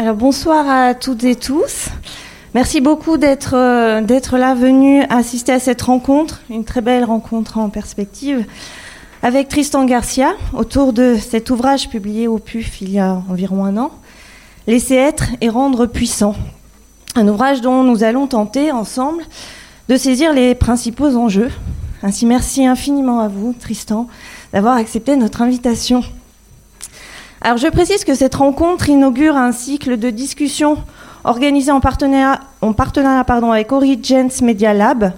Alors bonsoir à toutes et tous. Merci beaucoup d'être euh, d'être là venu assister à cette rencontre, une très belle rencontre en perspective avec Tristan Garcia autour de cet ouvrage publié au PUF il y a environ un an, Laisser être et rendre puissant. Un ouvrage dont nous allons tenter ensemble de saisir les principaux enjeux. Ainsi merci infiniment à vous Tristan d'avoir accepté notre invitation. Alors je précise que cette rencontre inaugure un cycle de discussions organisé en partenariat, avec Origins Media Lab,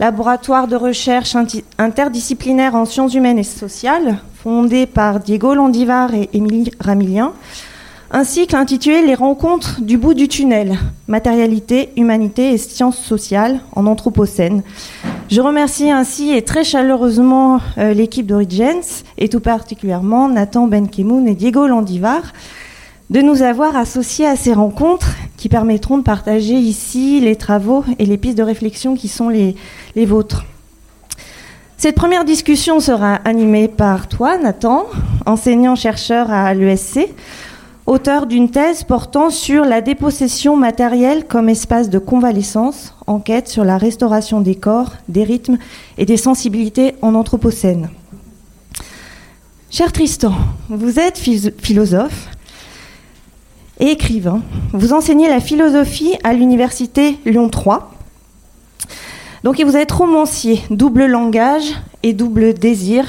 laboratoire de recherche interdisciplinaire en sciences humaines et sociales, fondé par Diego Landivar et Émilie Ramilien, un cycle intitulé Les rencontres du bout du tunnel, matérialité, humanité et sciences sociales en Anthropocène. Je remercie ainsi et très chaleureusement euh, l'équipe d'Origins et tout particulièrement Nathan Benkemoun et Diego Landivar de nous avoir associés à ces rencontres qui permettront de partager ici les travaux et les pistes de réflexion qui sont les, les vôtres. Cette première discussion sera animée par toi, Nathan, enseignant-chercheur à l'ESC, auteur d'une thèse portant sur la dépossession matérielle comme espace de convalescence, enquête sur la restauration des corps, des rythmes et des sensibilités en Anthropocène. Cher Tristan, vous êtes philosophe, et écrivain. Vous enseignez la philosophie à l'université Lyon 3. Donc, vous êtes romancier, double langage et double désir.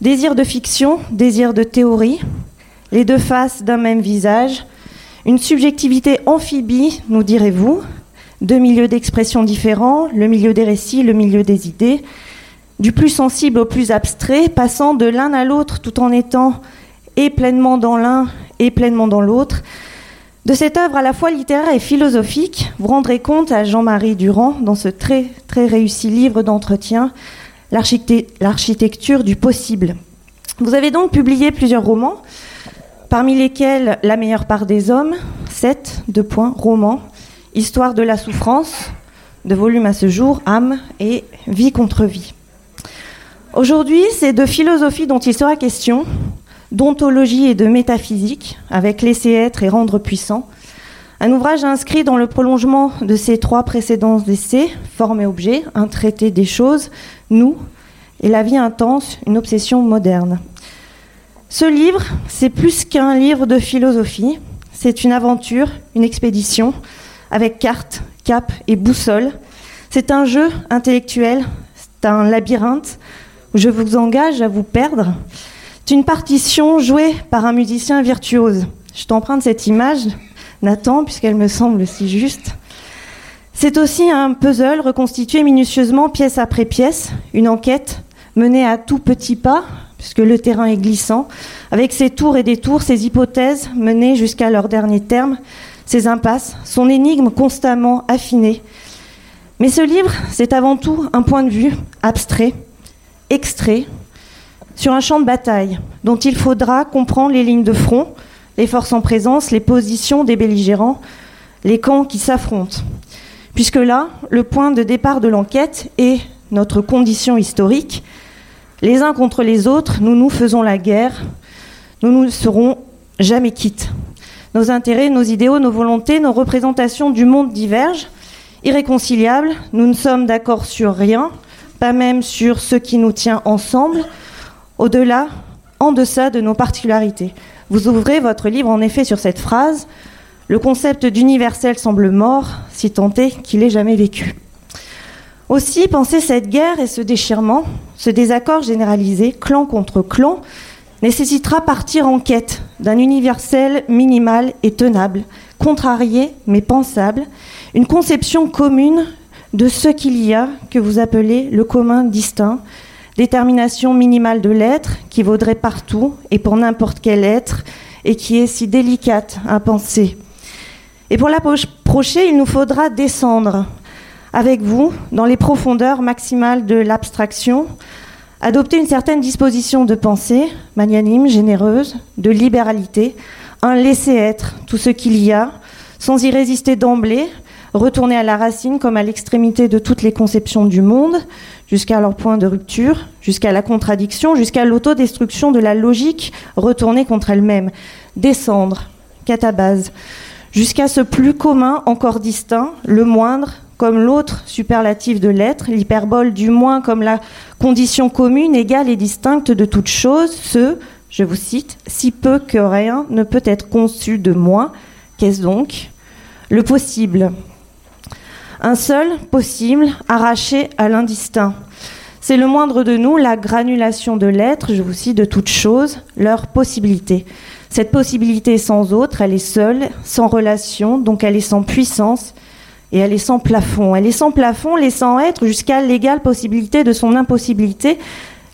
Désir de fiction, désir de théorie, les deux faces d'un même visage. Une subjectivité amphibie, nous direz-vous. Deux milieux d'expression différents, le milieu des récits, le milieu des idées. Du plus sensible au plus abstrait, passant de l'un à l'autre tout en étant et pleinement dans l'un et pleinement dans l'autre. De cette œuvre à la fois littéraire et philosophique, vous rendrez compte à Jean-Marie Durand dans ce très très réussi livre d'entretien, L'architecture du possible. Vous avez donc publié plusieurs romans, parmi lesquels La meilleure part des hommes, 7, deux points, romans, Histoire de la souffrance, de volume à ce jour, âme et vie contre vie. Aujourd'hui, c'est de philosophie dont il sera question, d'ontologie et de métaphysique, avec laisser être et rendre puissant. Un ouvrage inscrit dans le prolongement de ces trois précédents essais, Forme et objet, un traité des choses, nous, et la vie intense, une obsession moderne. Ce livre, c'est plus qu'un livre de philosophie, c'est une aventure, une expédition, avec carte, cap et boussole. C'est un jeu intellectuel, c'est un labyrinthe où je vous engage à vous perdre. C'est une partition jouée par un musicien virtuose. Je t'emprunte cette image, Nathan, puisqu'elle me semble si juste. C'est aussi un puzzle reconstitué minutieusement pièce après pièce, une enquête menée à tout petit pas, puisque le terrain est glissant, avec ses tours et détours, ses hypothèses menées jusqu'à leur dernier terme, ses impasses, son énigme constamment affinée. Mais ce livre, c'est avant tout un point de vue abstrait, extrait, sur un champ de bataille dont il faudra comprendre les lignes de front, les forces en présence, les positions des belligérants, les camps qui s'affrontent. Puisque là, le point de départ de l'enquête est notre condition historique. Les uns contre les autres, nous nous faisons la guerre, nous ne serons jamais quittes. Nos intérêts, nos idéaux, nos volontés, nos représentations du monde divergent, irréconciliables, nous ne sommes d'accord sur rien, pas même sur ce qui nous tient ensemble, au-delà, en deçà de nos particularités. Vous ouvrez votre livre en effet sur cette phrase Le concept d'universel semble mort, si tant est qu'il ait jamais vécu. Aussi, penser cette guerre et ce déchirement, ce désaccord généralisé, clan contre clan, nécessitera partir en quête d'un universel minimal et tenable, contrarié mais pensable, une conception commune de ce qu'il y a que vous appelez le commun distinct, détermination minimale de l'être qui vaudrait partout et pour n'importe quel être et qui est si délicate à penser. Et pour l'approcher, il nous faudra descendre avec vous dans les profondeurs maximales de l'abstraction, adopter une certaine disposition de pensée, magnanime, généreuse, de libéralité, un laisser-être, tout ce qu'il y a, sans y résister d'emblée, retourner à la racine comme à l'extrémité de toutes les conceptions du monde, jusqu'à leur point de rupture, jusqu'à la contradiction, jusqu'à l'autodestruction de la logique retournée contre elle-même. Descendre, catabase, jusqu'à ce plus commun encore distinct, le moindre comme l'autre superlatif de l'être, l'hyperbole du moins comme la condition commune, égale et distincte de toute chose, ce, je vous cite, si peu que rien ne peut être conçu de moins, qu'est-ce donc Le possible? Un seul possible arraché à l'indistinct. C'est le moindre de nous, la granulation de l'être, je vous cite, de toute chose, leur possibilité. Cette possibilité sans autre, elle est seule, sans relation, donc elle est sans puissance, et elle est sans plafond. Elle est sans plafond, laissant être jusqu'à l'égale possibilité de son impossibilité,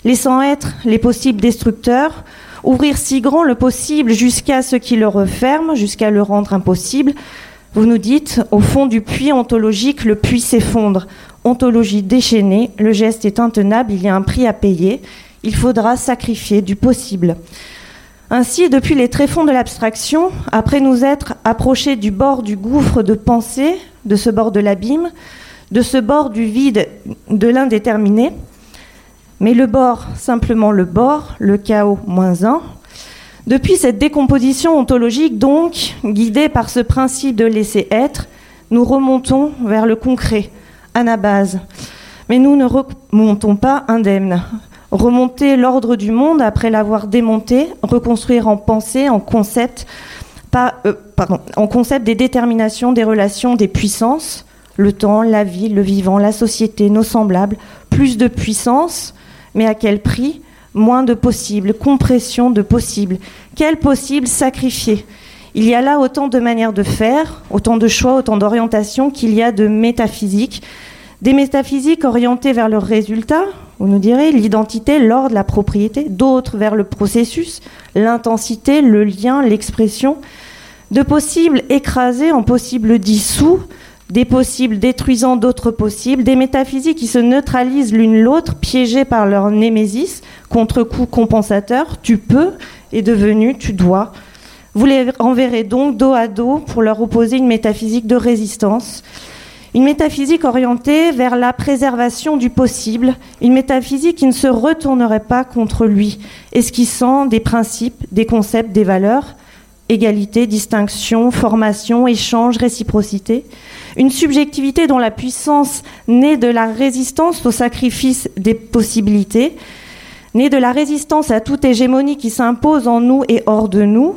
laissant être les possibles destructeurs, ouvrir si grand le possible jusqu'à ce qui le referme, jusqu'à le rendre impossible. Vous nous dites, au fond du puits ontologique, le puits s'effondre. Ontologie déchaînée, le geste est intenable, il y a un prix à payer, il faudra sacrifier du possible. Ainsi, depuis les tréfonds de l'abstraction, après nous être approchés du bord du gouffre de pensée, de ce bord de l'abîme, de ce bord du vide de l'indéterminé, mais le bord, simplement le bord, le chaos moins un, depuis cette décomposition ontologique, donc, guidée par ce principe de laisser être, nous remontons vers le concret, anabase. Mais nous ne remontons pas indemnes remonter l'ordre du monde après l'avoir démonté, reconstruire en pensée, en concept, euh, en concept des déterminations, des relations, des puissances, le temps, la vie, le vivant, la société, nos semblables, plus de puissance, mais à quel prix? Moins de possible, compression de possible. Quel possible sacrifier? Il y a là autant de manières de faire, autant de choix, autant d'orientations qu'il y a de métaphysique. Des métaphysiques orientées vers le résultat, vous nous direz, l'identité, l'ordre, la propriété, d'autres vers le processus, l'intensité, le lien, l'expression, de possibles écrasés en possibles dissous, des possibles détruisant d'autres possibles, des métaphysiques qui se neutralisent l'une l'autre, piégées par leur némésis, contre-coup compensateur, tu peux est devenu tu dois. Vous les renverrez donc dos à dos pour leur opposer une métaphysique de résistance une métaphysique orientée vers la préservation du possible, une métaphysique qui ne se retournerait pas contre lui, esquissant des principes, des concepts, des valeurs, égalité, distinction, formation, échange, réciprocité, une subjectivité dont la puissance naît de la résistance au sacrifice des possibilités, naît de la résistance à toute hégémonie qui s'impose en nous et hors de nous,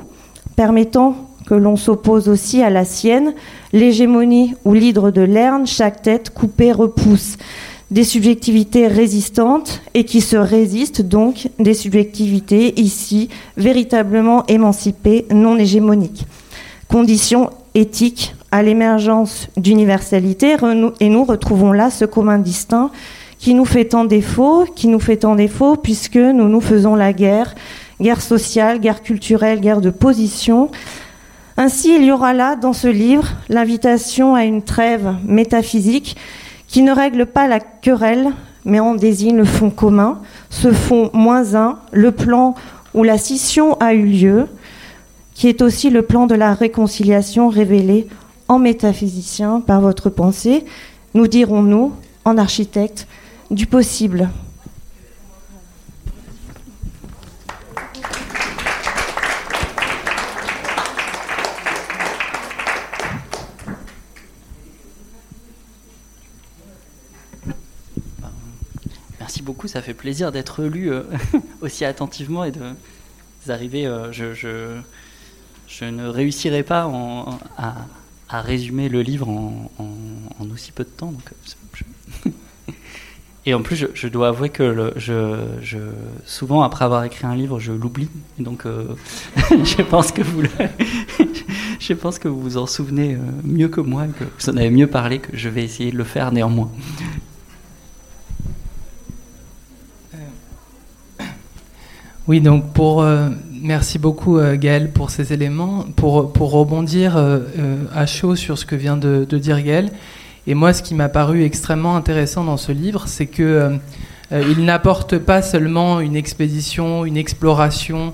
permettant que l'on s'oppose aussi à la sienne, l'hégémonie ou l'hydre de Lerne, chaque tête coupée repousse des subjectivités résistantes et qui se résistent donc des subjectivités ici véritablement émancipées, non hégémoniques. Condition éthique à l'émergence d'universalité et nous retrouvons là ce commun distinct qui nous fait tant défaut, qui nous fait tant défaut puisque nous nous faisons la guerre, guerre sociale, guerre culturelle, guerre de position, ainsi, il y aura là, dans ce livre, l'invitation à une trêve métaphysique qui ne règle pas la querelle, mais en désigne le fond commun, ce fond moins un, le plan où la scission a eu lieu, qui est aussi le plan de la réconciliation révélé en métaphysicien par votre pensée, nous dirons-nous, en architecte, du possible. Beaucoup, ça fait plaisir d'être lu euh, aussi attentivement et de d'arriver. Euh, je, je, ne réussirai pas à, résumer le livre en, aussi peu de temps. Euh, et en plus, je, dois avouer que je, souvent, après avoir écrit un livre, je l'oublie. Donc, je pense que vous je pense que vous vous en souvenez mieux que moi, que vous en avez mieux parlé, que je vais essayer de le faire néanmoins. Oui, donc pour euh, merci beaucoup euh, Gaël pour ces éléments. Pour, pour rebondir euh, à chaud sur ce que vient de, dire Gaël, et moi ce qui m'a paru extrêmement intéressant dans ce livre, c'est que il n'apporte pas seulement une expédition, une exploration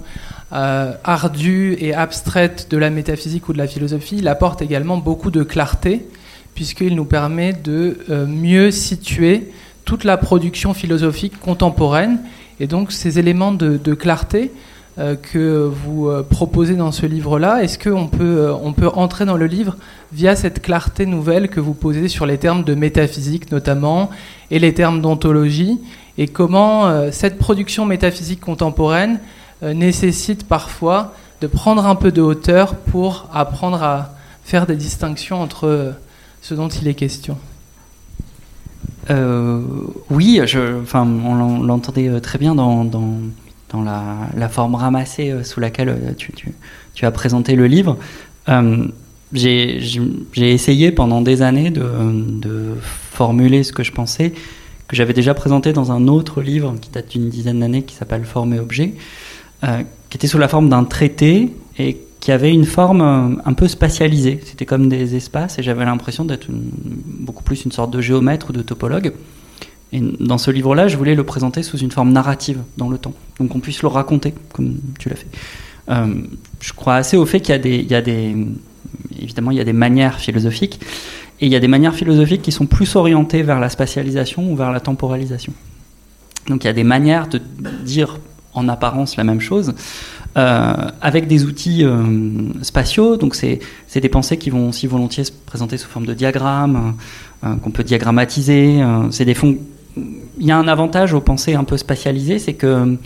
ardue et abstraite de la métaphysique ou de la philosophie, il apporte également beaucoup de clarté, puisqu'il nous permet de mieux situer toute la production philosophique contemporaine et donc ces éléments de, clarté euh, que vous euh, proposez dans ce livre-là. Est-ce qu'on peut, on peut entrer dans le livre via cette clarté nouvelle que vous posez sur les termes de métaphysique notamment et les termes d'ontologie et comment cette production métaphysique contemporaine nécessite parfois de prendre un peu de hauteur pour apprendre à faire des distinctions entre ce dont il est question? Oui, je, enfin, on l'entendait très bien dans, la, forme ramassée euh, sous laquelle euh, tu, as présenté le livre. Euh, j'ai essayé pendant des années de, formuler ce que je pensais, que j'avais déjà présenté dans un autre livre qui date d'une dizaine d'années, qui s'appelle Forme et objet, qui était sous la forme d'un traité et qui avait une forme un peu spatialisée. C'était comme des espaces et j'avais l'impression d'être beaucoup plus une sorte de géomètre ou de topologue. Et dans ce livre-là, je voulais le présenter sous une forme narrative dans le temps, donc qu'on puisse le raconter, comme tu l'as fait. Euh, je crois assez au fait qu'il y, a des. Évidemment, il y a des manières philosophiques, et il y a des manières philosophiques qui sont plus orientées vers la spatialisation ou vers la temporalisation. Donc il y a des manières de dire en apparence la même chose, euh, avec des outils euh, spatiaux. Donc c'est des pensées qui vont aussi volontiers se présenter sous forme de diagrammes, qu'on peut diagrammatiser. c'est des fonds il y a un avantage aux pensées un peu spatialisées, c'est que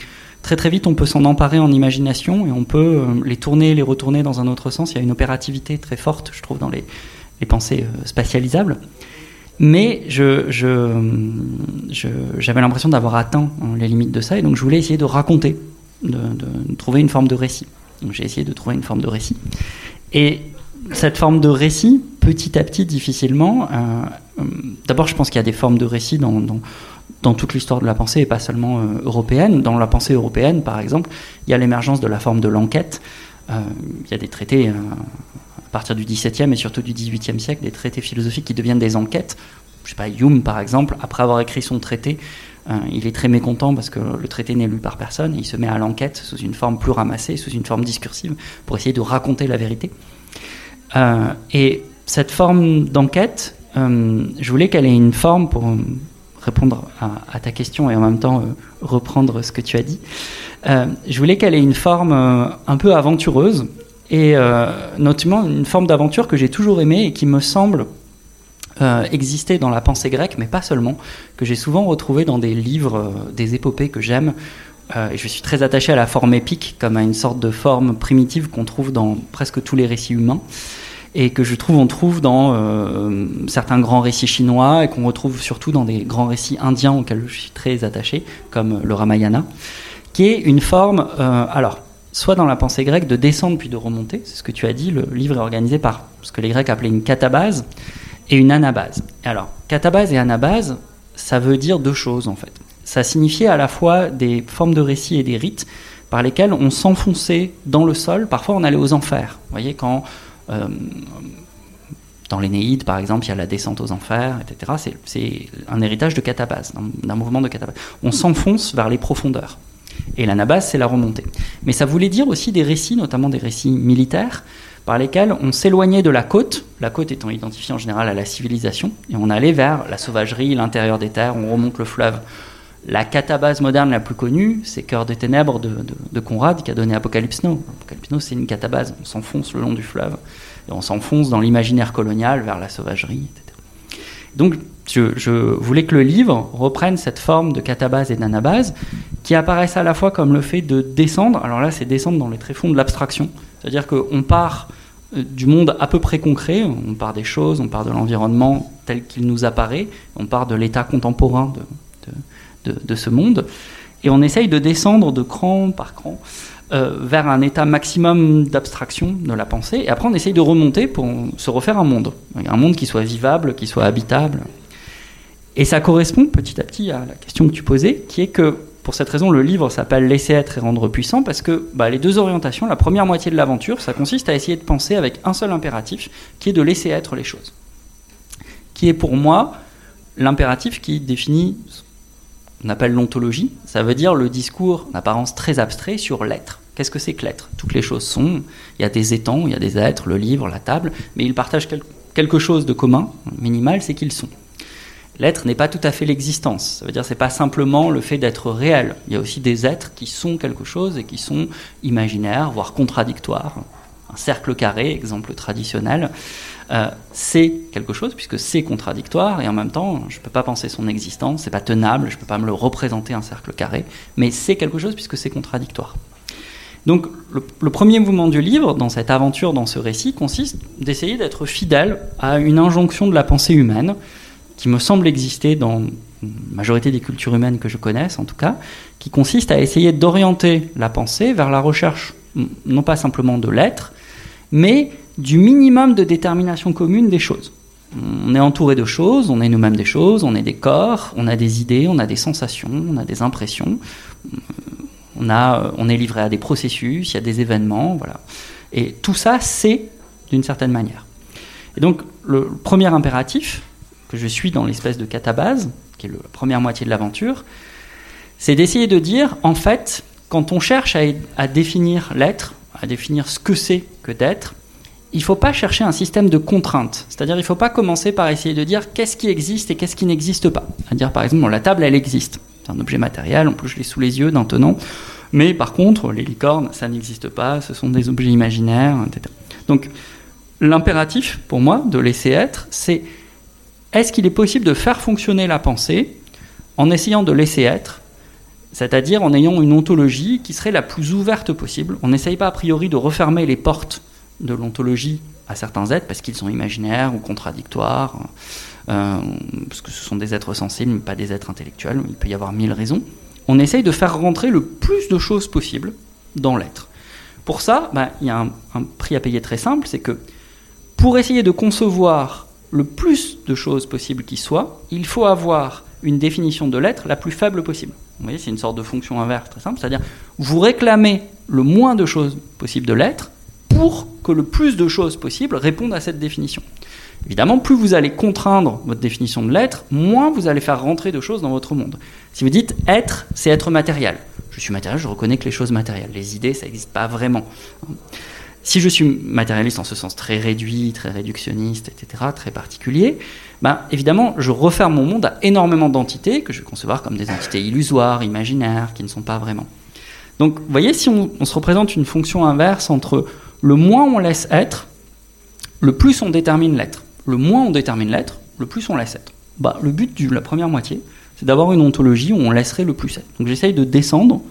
très très vite on peut s'en emparer en imagination et on peut euh, les tourner, les retourner dans un autre sens. Il y a une opérativité très forte, je trouve, dans les, pensées euh, spatialisables. Mais je, j'avais l'impression d'avoir atteint hein, les limites de ça et donc je voulais essayer de raconter, de, trouver une forme de récit. Donc j'ai essayé de trouver une forme de récit. Et cette forme de récit, petit à petit, difficilement, euh, euh, d'abord je pense qu'il y a des formes de récit dans, dans, toute l'histoire de la pensée et pas seulement euh, européenne. Dans la pensée européenne, par exemple, il y a l'émergence de la forme de l'enquête. il y a des traités à partir du XVIIe et surtout du XVIIIe siècle, des traités philosophiques qui deviennent des enquêtes. Je sais pas, Hume, par exemple, après avoir écrit son traité, il est très mécontent parce que le traité n'est lu par personne et il se met à l'enquête sous une forme plus ramassée, sous une forme discursive, pour essayer de raconter la vérité. Euh, et cette forme d'enquête, euh, je voulais qu'elle ait une forme pour répondre à, ta question et en même temps euh, reprendre ce que tu as dit. je voulais qu'elle ait une forme un peu aventureuse et notamment une forme d'aventure que j'ai toujours aimée et qui me semble exister dans la pensée grecque, mais pas seulement, que j'ai souvent retrouvé dans des livres, des épopées que j'aime. et je suis très attaché à la forme épique comme à une sorte de forme primitive qu'on trouve dans presque tous les récits humains et que je trouve on trouve dans euh, certains grands récits chinois et qu'on retrouve surtout dans des grands récits indiens auxquels je suis très attaché, comme le Ramayana, qui est une forme, euh, alors, soit dans la pensée grecque de descendre puis de remonter, c'est ce que tu as dit, le livre est organisé par ce que les Grecs appelaient une catabase et une anabase. Alors, catabase et anabase, ça veut dire deux choses en fait. Ça signifiait à la fois des formes de récits et des rites par lesquels on s'enfonçait dans le sol, parfois on allait aux enfers. Vous voyez, quand euh, dans l'Énéide, par exemple, il y a la descente aux enfers, etc. C'est un héritage de catabase, d'un mouvement de catabase. On s'enfonce vers les profondeurs. Et l'anabase, c'est la remontée. Mais ça voulait dire aussi des récits, notamment des récits militaires, par lesquels on s'éloignait de la côte, la côte étant identifiée en général à la civilisation, et on allait vers la sauvagerie, l'intérieur des terres, on remonte le fleuve. La catabase moderne la plus connue, c'est Cœur des ténèbres de, Conrad qui a donné Apocalypse Now. Apocalypse Now, c'est une catabase. On s'enfonce le long du fleuve et on s'enfonce dans l'imaginaire colonial vers la sauvagerie, etc. Donc, je, voulais que le livre reprenne cette forme de catabase et d'anabase qui apparaissent à la fois comme le fait de descendre. Alors là, c'est descendre dans les tréfonds de l'abstraction. C'est-à-dire qu'on part du monde à peu près concret, on part des choses, on part de l'environnement tel qu'il nous apparaît, on part de l'état contemporain de de, ce monde. Et on essaye de descendre de cran par cran euh, vers un état maximum d'abstraction de la pensée. Et après, on essaye de remonter pour se refaire un monde. Un monde qui soit vivable, qui soit habitable. Et ça correspond petit à petit à la question que tu posais, qui est que pour cette raison, le livre s'appelle Laisser être et rendre puissant, parce que bah, les deux orientations, la première moitié de l'aventure, ça consiste à essayer de penser avec un seul impératif, qui est de laisser être les choses. Qui est pour moi l'impératif qui définit on appelle l'ontologie. Ça veut dire le discours d'apparence très abstrait sur l'être. Qu'est-ce que c'est que l'être? Toutes les choses sont. Il y a des étangs, il y a des êtres, le livre, la table, mais ils partagent quelque chose de commun, minimal, c'est qu'ils sont. L'être n'est pas tout à fait l'existence. Ça veut dire c'est pas simplement le fait d'être réel. Il y a aussi des êtres qui sont quelque chose et qui sont imaginaires, voire contradictoires. Un cercle carré, exemple traditionnel, euh, c'est quelque chose puisque c'est contradictoire et en même temps je ne peux pas penser son existence, c'est pas tenable, je ne peux pas me le représenter un cercle carré, mais c'est quelque chose puisque c'est contradictoire. Donc le, le, premier mouvement du livre, dans cette aventure, dans ce récit, consiste d'essayer d'être fidèle à une injonction de la pensée humaine, qui me semble exister dans la majorité des cultures humaines que je connaisse en tout cas, qui consiste à essayer d'orienter la pensée vers la recherche non pas simplement de l'être, mais du minimum de détermination commune des choses. On est entouré de choses, on est nous-mêmes des choses, on est des corps, on a des idées, on a des sensations, on a des impressions, on, a, on est livré à des processus, il y a des événements, voilà. Et tout ça, c'est d'une certaine manière. Et donc, le premier impératif, que je suis dans l'espèce de catabase, qui est la première moitié de l'aventure, c'est d'essayer de dire, en fait, quand on cherche à, définir l'être, à définir ce que c'est que d'être, il ne faut pas chercher un système de contraintes. C'est-à-dire, il ne faut pas commencer par essayer de dire qu'est-ce qui existe et qu'est-ce qui n'existe pas. À dire, par exemple, la table, elle existe. C'est un objet matériel, en plus je l'ai sous les yeux maintenant. Mais par contre, les licornes, ça n'existe pas, ce sont des objets imaginaires, etc. Donc, l'impératif, pour moi, de laisser être, c'est est-ce qu'il est possible de faire fonctionner la pensée en essayant de laisser être, c'est-à-dire en ayant une ontologie qui serait la plus ouverte possible? On n'essaye pas a priori de refermer les portes de l'ontologie à certains êtres parce qu'ils sont imaginaires ou contradictoires, euh, parce que ce sont des êtres sensibles, mais pas des êtres intellectuels, il peut y avoir mille raisons. On essaye de faire rentrer le plus de choses possible dans l'être. Pour ça, bah, il y a un, un prix à payer très simple, c'est que pour essayer de concevoir le plus de choses possibles qui soient, il faut avoir une définition de l'être la plus faible possible. Vous voyez, c'est une sorte de fonction inverse très simple, c'est-à-dire vous réclamez le moins de choses possibles de l'être pour que le plus de choses possibles répondent à cette définition. Évidemment, plus vous allez contraindre votre définition de l'être, moins vous allez faire rentrer de choses dans votre monde. Si vous dites être, c'est être matériel. Je suis matériel, je reconnais que les choses matérielles, les idées, ça n'existe pas vraiment. Si je suis matérialiste en ce sens très réduit, très réductionniste, etc., très particulier, ben, évidemment, je referme mon monde à énormément d'entités que je vais concevoir comme des entités illusoires, imaginaires, qui ne sont pas vraiment. Donc, vous voyez, si on, on se représente une fonction inverse entre le moins on laisse être, le plus on détermine l'être. Le moins on détermine l'être, le plus on laisse être. Bah, le but de la première moitié, c'est d'avoir une ontologie où on laisserait le plus être. Donc j'essaye de descendre,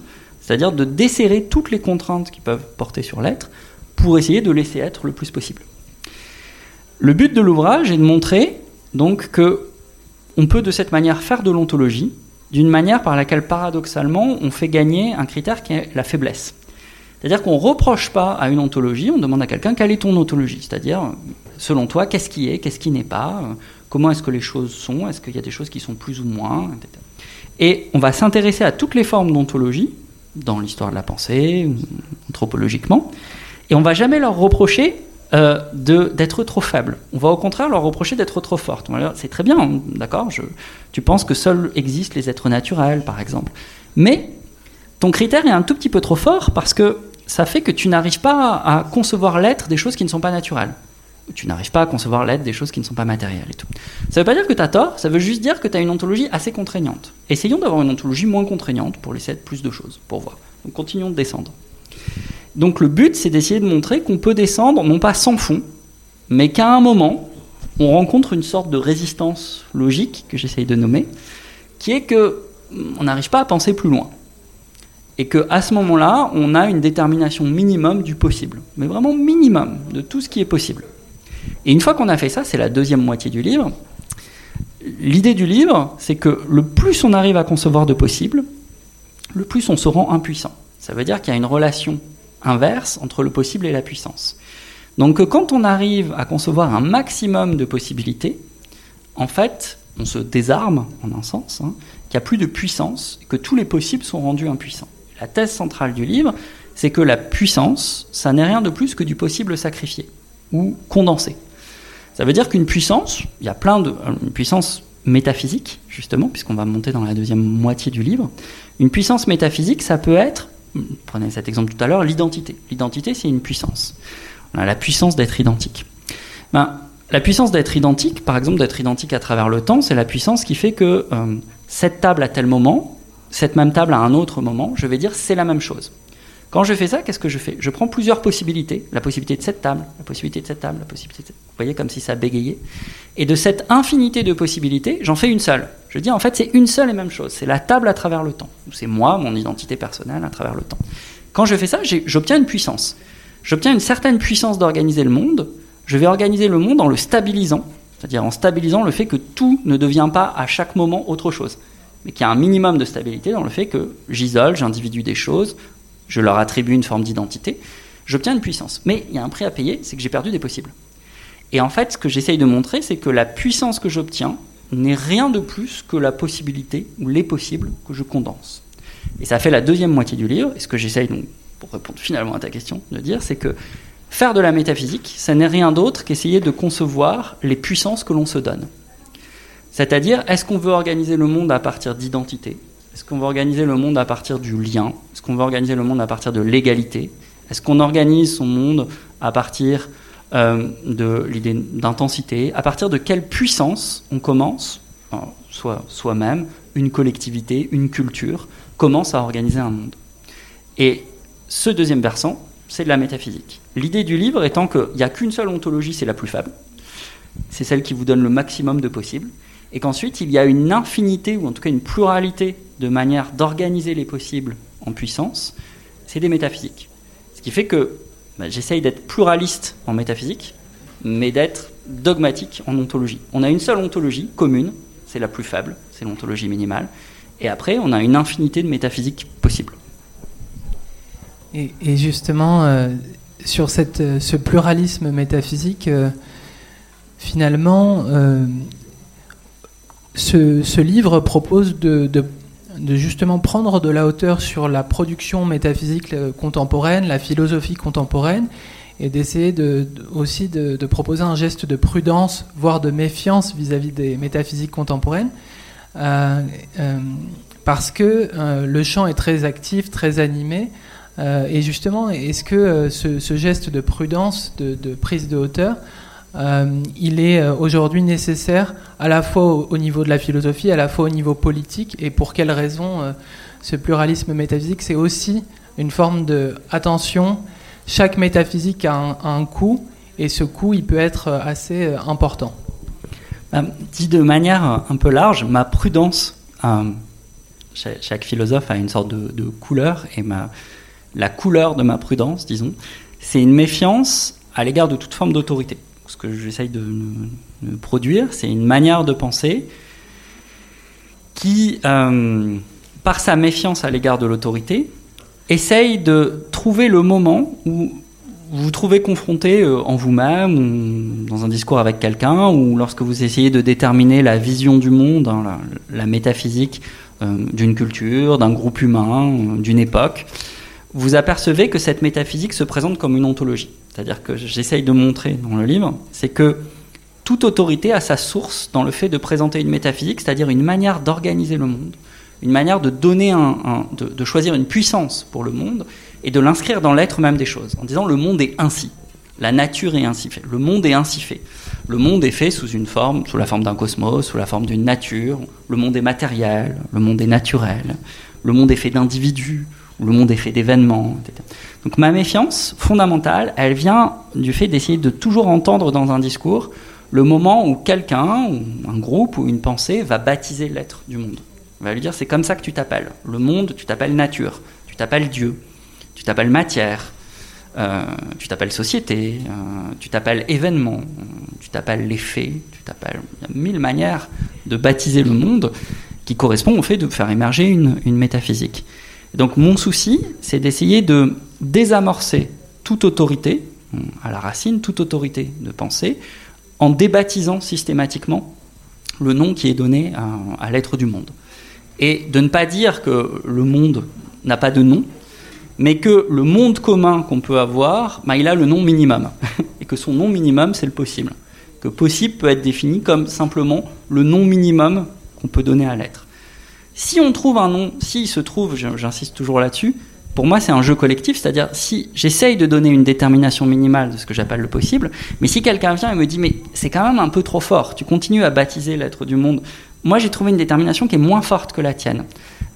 c'est-à-dire de desserrer toutes les contraintes qui peuvent porter sur l'être, pour essayer de laisser être le plus possible. Le but de l'ouvrage est de montrer donc que on peut de cette manière faire de l'ontologie d'une manière par laquelle paradoxalement on fait gagner un critère qui est la faiblesse. C'est-à-dire qu'on ne reproche pas à une ontologie, on demande à quelqu'un quelle est ton ontologie, c'est-à-dire selon toi qu'est-ce qui est, qu'est-ce qui n'est pas, comment est-ce que les choses sont, est-ce qu'il y a des choses qui sont plus ou moins, etc. Et on va s'intéresser à toutes les formes d'ontologie dans l'histoire de la pensée, anthropologiquement, et on va jamais leur reprocher euh, d'être trop faible. On va au contraire leur reprocher d'être trop forte. C'est très bien, d'accord Tu penses que seuls existent les êtres naturels, par exemple. Mais ton critère est un tout petit peu trop fort parce que ça fait que tu n'arrives pas à concevoir l'être des choses qui ne sont pas naturelles. Tu n'arrives pas à concevoir l'être des choses qui ne sont pas matérielles et tout. Ça ne veut pas dire que tu as tort, ça veut juste dire que tu as une ontologie assez contraignante. Essayons d'avoir une ontologie moins contraignante pour laisser plus de choses, pour voir. Donc continuons de descendre. Donc le but, c'est d'essayer de montrer qu'on peut descendre, non pas sans fond, mais qu'à un moment, on rencontre une sorte de résistance logique, que j'essaye de nommer, qui est que on n'arrive pas à penser plus loin. Et qu'à ce moment-là, on a une détermination minimum du possible, mais vraiment minimum de tout ce qui est possible. Et une fois qu'on a fait ça, c'est la deuxième moitié du livre, l'idée du livre, c'est que le plus on arrive à concevoir de possible, le plus on se rend impuissant. Ça veut dire qu'il y a une relation inverse entre le possible et la puissance. Donc quand on arrive à concevoir un maximum de possibilités, en fait, on se désarme, en un sens, hein, qu'il n'y a plus de puissance, que tous les possibles sont rendus impuissants. La thèse centrale du livre, c'est que la puissance, ça n'est rien de plus que du possible sacrifié ou condensé. Ça veut dire qu'une puissance, il y a plein de... Une puissance métaphysique, justement, puisqu'on va monter dans la deuxième moitié du livre, une puissance métaphysique, ça peut être prenez cet exemple tout à l'heure, l'identité. L'identité, c'est une puissance. La puissance d'être identique. Ben, La puissance d'être identique, par exemple d'être identique à travers le temps, c'est la puissance qui fait que euh, cette table à tel moment, cette même table à un autre moment, je vais dire c'est la même chose. Quand je fais ça, qu'est-ce que je fais? Je prends plusieurs possibilités, la possibilité de cette table, la possibilité de cette table, la possibilité de cette... Vous voyez comme si ça bégayait. Et de cette infinité de possibilités, j'en fais une seule. Je dis en fait c'est une seule et même chose, c'est la table à travers le temps. C'est moi, mon identité personnelle à travers le temps. Quand je fais ça, j'obtiens une puissance. J'obtiens une certaine puissance d'organiser le monde, je vais organiser le monde en le stabilisant, c'est-à-dire en stabilisant le fait que tout ne devient pas à chaque moment autre chose, mais qu'il y a un minimum de stabilité dans le fait que j'isole, j'individue des choses, je leur attribue une forme d'identité, j'obtiens une puissance. Mais il y a un prix à payer, c'est que j'ai perdu des possibles. Et en fait, ce que j'essaye de montrer, c'est que la puissance que j'obtiens n'est rien de plus que la possibilité ou les possibles que je condense. Et ça fait la deuxième moitié du livre, et ce que j'essaye donc, pour répondre finalement à ta question, de dire, c'est que Faire de la métaphysique, ça n'est rien d'autre qu'essayer de concevoir les puissances que l'on se donne. C'est-à-dire, est-ce qu'on veut organiser le monde à partir d'identité Est-ce qu'on veut organiser le monde à partir du lien? Est-ce qu'on veut organiser le monde à partir de l'égalité? Est-ce qu'on organise son monde à partir euh, de l'idée d'intensité? À partir de quelle puissance on commence, soit soi-même, une collectivité, une culture, commence à organiser un monde? Et ce deuxième versant, c'est de la métaphysique. L'idée du livre étant qu'il n'y a qu'une seule ontologie, c'est la plus faible. C'est celle qui vous donne le maximum de possible. Et qu'ensuite, il y a une infinité, ou en tout cas une pluralité de manières d'organiser les possibles en puissance. C'est des métaphysiques. Ce qui fait que bah, j'essaye d'être pluraliste en métaphysique, mais d'être dogmatique en ontologie. On a une seule ontologie commune, c'est la plus faible, c'est l'ontologie minimale. Et après, on a une infinité de métaphysiques possibles. Et, justement, euh, sur euh, ce pluralisme métaphysique, euh, finalement, ce, livre propose de, justement prendre de la hauteur sur la production métaphysique contemporaine, la philosophie contemporaine, et d'essayer de, aussi de, proposer un geste de prudence, voire de méfiance vis-à-vis des métaphysiques contemporaines. parce que le champ est très actif, très animé, euh, et justement, est-ce que euh, ce, geste de prudence, de, prise de hauteur, euh, il est aujourd'hui nécessaire à la fois au, niveau de la philosophie, à la fois au niveau politique, et pour quelles raisons ce pluralisme métaphysique, c'est aussi une forme de attention. Chaque métaphysique a un, coût, et ce coût, il peut être assez important. dit de manière un peu large, ma prudence, chaque, philosophe a une sorte de, couleur, et la couleur de ma prudence, disons, c'est une méfiance à l'égard de toute forme d'autorité. Ce que j'essaye de, produire, c'est une manière de penser qui, euh, par sa méfiance à l'égard de l'autorité, essaye de trouver le moment où vous vous trouvez confronté euh, en vous-même, ou dans un discours avec quelqu'un, ou lorsque vous essayez de déterminer la vision du monde, hein, la, métaphysique euh, d'une culture, d'un groupe humain, d'une époque, vous apercevez que cette métaphysique se présente comme une ontologie. C'est-à-dire que j'essaye de montrer dans le livre, c'est que toute autorité a sa source dans le fait de présenter une métaphysique, c'est-à-dire une manière d'organiser le monde, une manière de donner un, de, choisir une puissance pour le monde et de l'inscrire dans l'être même des choses, en disant le monde est ainsi, la nature est ainsi fait, le monde est ainsi fait. Le monde est fait sous une forme, sous la forme d'un cosmos, sous la forme d'une nature. Le monde est matériel, le monde est naturel, le monde est fait d'individus, le monde est fait d'événements, etc. Donc ma méfiance fondamentale, elle vient du fait d'essayer de toujours entendre dans un discours le moment où quelqu'un, ou un groupe, ou une pensée va baptiser l'être du monde. On va lui dire c'est comme ça que tu t'appelles. Le monde, tu t'appelles nature, tu t'appelles Dieu, tu t'appelles matière, euh, tu t'appelles société, euh, tu t'appelles événement, tu t'appelles les faits, tu t'appelles. Il y a mille manières de baptiser le monde qui correspondent au fait de faire émerger une métaphysique. Donc mon souci, c'est d'essayer de désamorcer toute autorité, à la racine, toute autorité de pensée, en débaptisant systématiquement le nom qui est donné à, l'être du monde. Et de ne pas dire que le monde n'a pas de nom, mais que le monde commun qu'on peut avoir, bah, il a le nom minimum. Et que son nom minimum, c'est le possible. Que possible peut être défini comme simplement le nom minimum qu'on peut donner à l'être. Si on trouve un nom, s'il se trouve, j'insiste toujours là-dessus, pour moi, c'est un jeu collectif, c'est-à-dire si j'essaye de donner une détermination minimale de ce que j'appelle le possible, mais si quelqu'un vient et me dit, mais c'est quand même un peu trop fort, tu continues à baptiser l'être du monde, moi j'ai trouvé une détermination qui est moins forte que la tienne.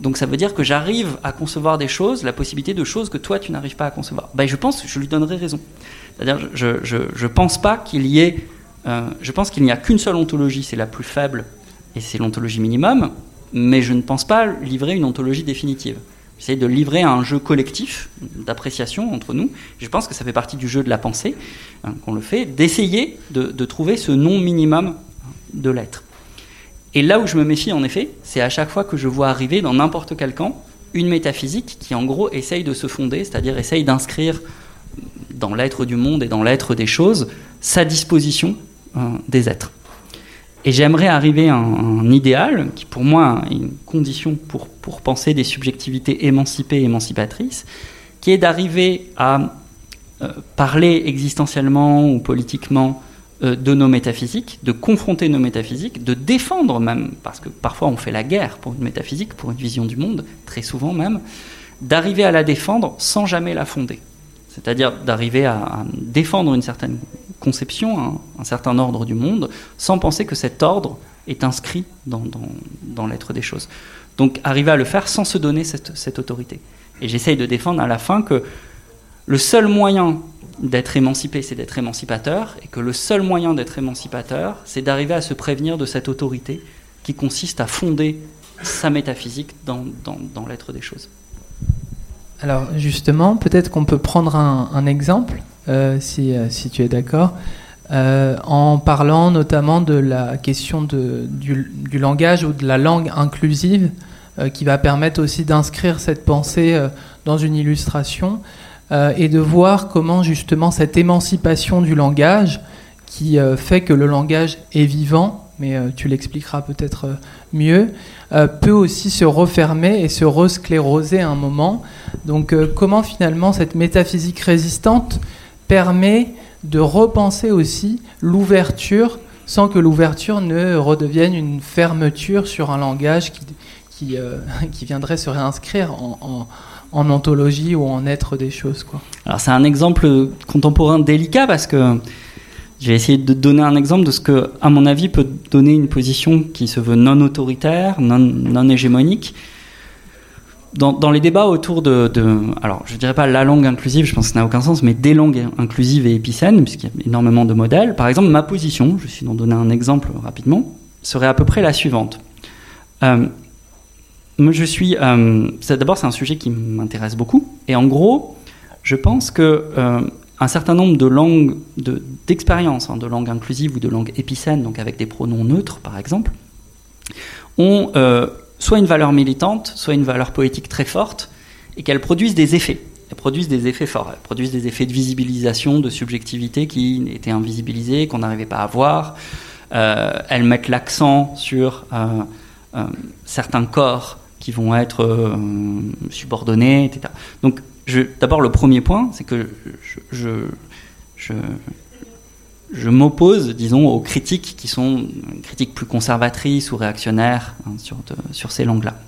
Donc ça veut dire que j'arrive à concevoir des choses, la possibilité de choses que toi tu n'arrives pas à concevoir. Ben, je pense que je lui donnerai raison. C'est-à-dire, je ne pense pas qu'il y ait. Euh, je pense qu'il n'y a qu'une seule ontologie, c'est la plus faible, et c'est l'ontologie minimum, mais je ne pense pas livrer une ontologie définitive. J'essaie de livrer un jeu collectif d'appréciation entre nous. Je pense que ça fait partie du jeu de la pensée, hein, qu'on le fait, d'essayer de, trouver ce nom minimum de l'être. Et là où je me méfie, en effet, c'est à chaque fois que je vois arriver dans n'importe quel camp une métaphysique qui, en gros, essaye de se fonder, c'est-à-dire essaye d'inscrire dans l'être du monde et dans l'être des choses sa disposition hein, des êtres. Et j'aimerais arriver à un, idéal qui, pour moi, est une condition pour, pour penser des subjectivités émancipées et émancipatrices, qui est d'arriver à euh, parler existentiellement ou politiquement euh, de nos métaphysiques, de confronter nos métaphysiques, de défendre même, parce que parfois on fait la guerre pour une métaphysique, pour une vision du monde, très souvent même, d'arriver à la défendre sans jamais la fonder. C'est-à-dire d'arriver à, défendre une certaine conception, un, certain ordre du monde, sans penser que cet ordre est inscrit dans, l'être des choses. Donc arriver à le faire sans se donner cette, autorité. Et j'essaye de défendre à la fin que le seul moyen d'être émancipé, c'est d'être émancipateur, et que le seul moyen d'être émancipateur, c'est d'arriver à se prévenir de cette autorité qui consiste à fonder sa métaphysique dans, l'être des choses. Alors justement, peut-être qu'on peut prendre un, exemple, si, euh, si, tu es d'accord, euh, en parlant notamment de la question du, langage ou de la langue inclusive, qui va permettre aussi d'inscrire cette pensée dans une illustration, et de voir comment justement cette émancipation du langage, qui fait que le langage est vivant, mais tu l'expliqueras peut-être mieux, peut aussi se refermer et se rescléroser à un moment. Donc euh, comment finalement cette métaphysique résistante permet de repenser aussi l'ouverture sans que l'ouverture ne redevienne une fermeture sur un langage qui, qui, euh, viendrait se réinscrire en, ontologie ou en être des choses. Quoi. Alors c'est un exemple contemporain délicat parce que j'ai essayé de donner un exemple de ce que, à mon avis, peut donner une position qui se veut non autoritaire, non, non hégémonique, dans, les débats autour de, alors je dirais pas la langue inclusive, je pense que ça n'a aucun sens, mais des langues inclusives et épicènes, puisqu'il y a énormément de modèles. Par exemple, ma position, je vais d'en donner un exemple rapidement, serait à peu près la suivante. Euh, je suis, euh, d'abord c'est un sujet qui m'intéresse beaucoup, et en gros, je pense que euh, un certain nombre de langues, d'expériences, de, hein, de langues inclusives ou de langues épicènes, donc avec des pronoms neutres par exemple, ont soit une valeur militante, soit une valeur poétique très forte, et qu'elles produisent des effets. Elles produisent des effets forts, elles produisent des effets de visibilisation, de subjectivité qui étaient invisibilisés, qu'on n'arrivait pas à voir. Euh, elles mettent l'accent sur euh, euh, certains corps qui vont être subordonnés, etc. Donc, d'abord, le premier point, c'est que je m'oppose, disons, aux critiques qui sont critiques plus conservatrices ou réactionnaires hein, sur, ces langues-là.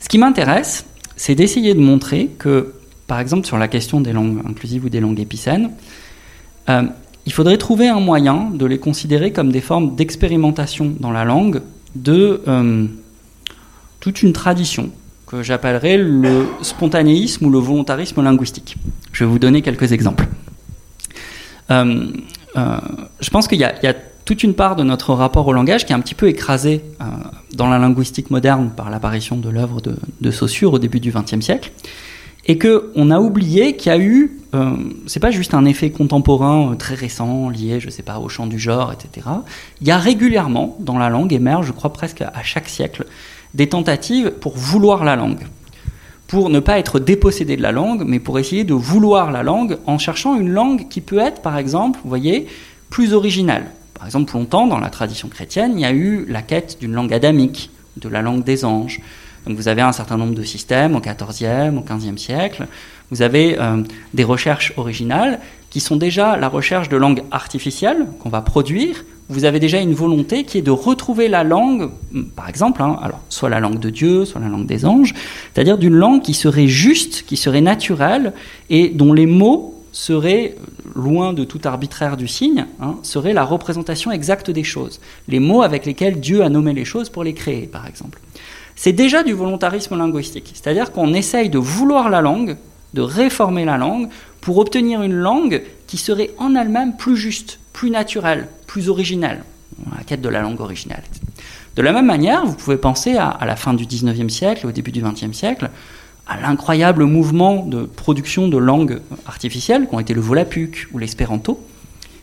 Ce qui m'intéresse, c'est d'essayer de montrer que, par exemple, sur la question des langues inclusives ou des langues épicènes, euh, il faudrait trouver un moyen de les considérer comme des formes d'expérimentation dans la langue de euh, toute une tradition que j'appellerais le spontanéisme ou le volontarisme linguistique. Je vais vous donner quelques exemples. Euh, je pense qu'il y, a toute une part de notre rapport au langage qui est un petit peu écrasée euh, dans la linguistique moderne par l'apparition de l'œuvre de, Saussure au début du XXe siècle, et que on a oublié qu'il y a eu, euh, c'est pas juste un effet contemporain très récent lié, je sais pas, au champ du genre, etc. Il y a régulièrement dans la langue émerge, je crois presque à chaque siècle, des tentatives pour vouloir la langue, pour ne pas être dépossédé de la langue, mais pour essayer de vouloir la langue en cherchant une langue qui peut être, par exemple, vous voyez, plus originale. Par exemple, longtemps, dans la tradition chrétienne, il y a eu la quête d'une langue adamique, de la langue des anges. Donc vous avez un certain nombre de systèmes au XIVe, au XVe siècle. Vous avez euh, des recherches originales qui sont déjà la recherche de langues artificielles qu'on va produire. Vous avez déjà une volonté qui est de retrouver la langue, par exemple, hein, alors soit la langue de Dieu, soit la langue des anges, c'est-à-dire d'une langue qui serait juste, qui serait naturelle et dont les mots seraient, loin de tout arbitraire du signe, hein, seraient la représentation exacte des choses. Les mots avec lesquels Dieu a nommé les choses pour les créer, par exemple. C'est déjà du volontarisme linguistique, c'est-à-dire qu'on essaye de vouloir la langue, de réformer la langue, pour obtenir une langue qui serait en elle-même plus juste, plus naturelle, plus originelle, la quête de la langue originale. De la même manière, vous pouvez penser à, la fin du 19e siècle, au début du 20e siècle, à l'incroyable mouvement de production de langues artificielles qu'ont été le Volapük ou l'espéranto,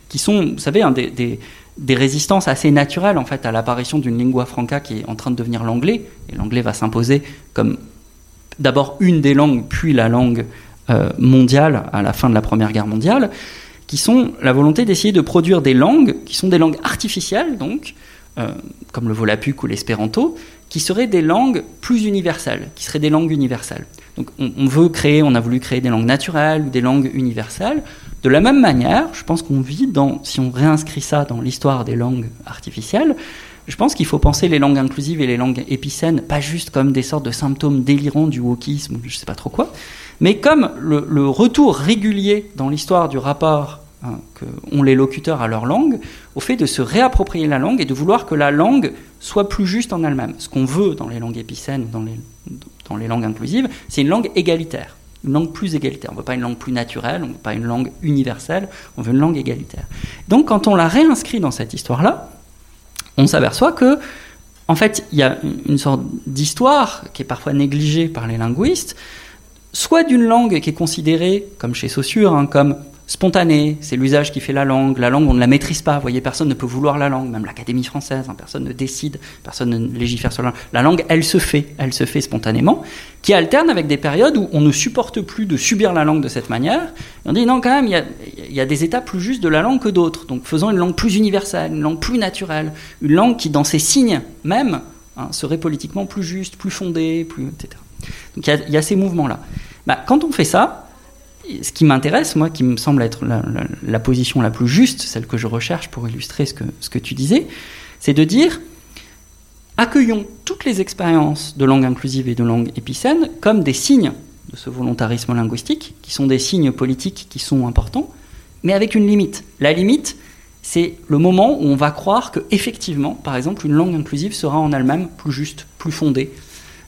qui sont, vous savez, des, des, résistances assez naturelles en fait à l'apparition d'une lingua franca qui est en train de devenir l'anglais, et l'anglais va s'imposer comme d'abord une des langues, puis la langue euh, mondiale à la fin de la Première Guerre mondiale, qui sont la volonté d'essayer de produire des langues, qui sont des langues artificielles, donc, euh, comme le volapük ou l'espéranto, qui seraient des langues plus universelles, qui seraient des langues universelles. Donc on, veut créer, on a voulu créer des langues naturelles ou des langues universelles. De la même manière, je pense qu'on vit dans, si on réinscrit ça dans l'histoire des langues artificielles, je pense qu'il faut penser les langues inclusives et les langues épicènes pas juste comme des sortes de symptômes délirants du wokisme je sais pas trop quoi, mais comme le, retour régulier dans l'histoire du rapport hein, qu'ont les locuteurs à leur langue, au fait de se réapproprier la langue et de vouloir que la langue soit plus juste en elle-même. Ce qu'on veut dans les langues épicènes, dans les, dans les langues inclusives, c'est une langue égalitaire une langue plus égalitaire. On ne veut pas une langue plus naturelle, on ne veut pas une langue universelle, on veut une langue égalitaire. Donc quand on la réinscrit dans cette histoire-là, on s'aperçoit que, en fait, il y a une sorte d'histoire qui est parfois négligée par les linguistes, soit d'une langue qui est considérée, comme chez Saussure, hein, comme spontanée, c'est l'usage qui fait la langue, la langue on ne la maîtrise pas, vous voyez, personne ne peut vouloir la langue, même l'Académie française, hein, personne ne décide, personne ne légifère sur la langue. La langue, elle se fait, elle se fait spontanément, qui alterne avec des périodes où on ne supporte plus de subir la langue de cette manière, et on dit non, quand même, il y a, des états plus justes de la langue que d'autres, donc faisons une langue plus universelle, une langue plus naturelle, une langue qui, dans ses signes même, hein, serait politiquement plus juste, plus fondée, plus, etc. Donc il y, a ces mouvements-là. Bah, quand on fait ça, ce qui m'intéresse, moi, qui me semble être la, position la plus juste, celle que je recherche pour illustrer ce que, ce que tu disais, c'est de dire accueillons toutes les expériences de langue inclusive et de langue épicène comme des signes de ce volontarisme linguistique, qui sont des signes politiques qui sont importants, mais avec une limite. La limite, c'est le moment où on va croire que effectivement, par exemple, une langue inclusive sera en elle-même plus juste, plus fondée,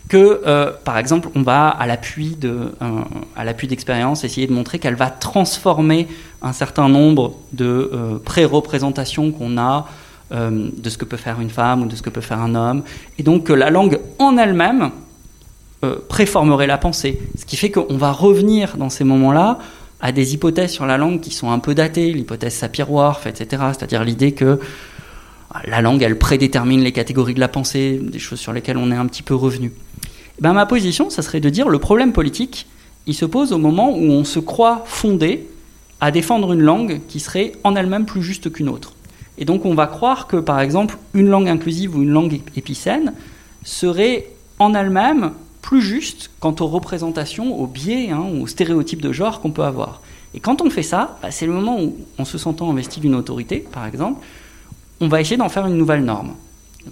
que, euh, par exemple, on va, à l'appui de, à l'appui d'expérience, essayer de montrer qu'elle va transformer un certain nombre de euh, pré-représentations qu'on a euh, de ce que peut faire une femme ou de ce que peut faire un homme, et donc que la langue en elle-même préformerait la pensée. Ce qui fait qu'on va revenir dans ces moments-là à des hypothèses sur la langue qui sont un peu datées, l'hypothèse Sapir-Whorf, etc. C'est-à-dire l'idée que la langue, elle prédétermine les catégories de la pensée, des choses sur lesquelles on est un petit peu revenu. Eh ben, ma position, ça serait de dire le problème politique, il se pose au moment où on se croit fondé à défendre une langue qui serait en elle-même plus juste qu'une autre. Et donc on va croire que, par exemple, une langue inclusive ou une langue épicène serait en elle-même plus juste quant aux représentations, aux biais, hein, aux stéréotypes de genre qu'on peut avoir. Et quand on fait ça, bah, c'est le moment où, en se sentant investi d'une autorité, par exemple, on va essayer d'en faire une nouvelle norme.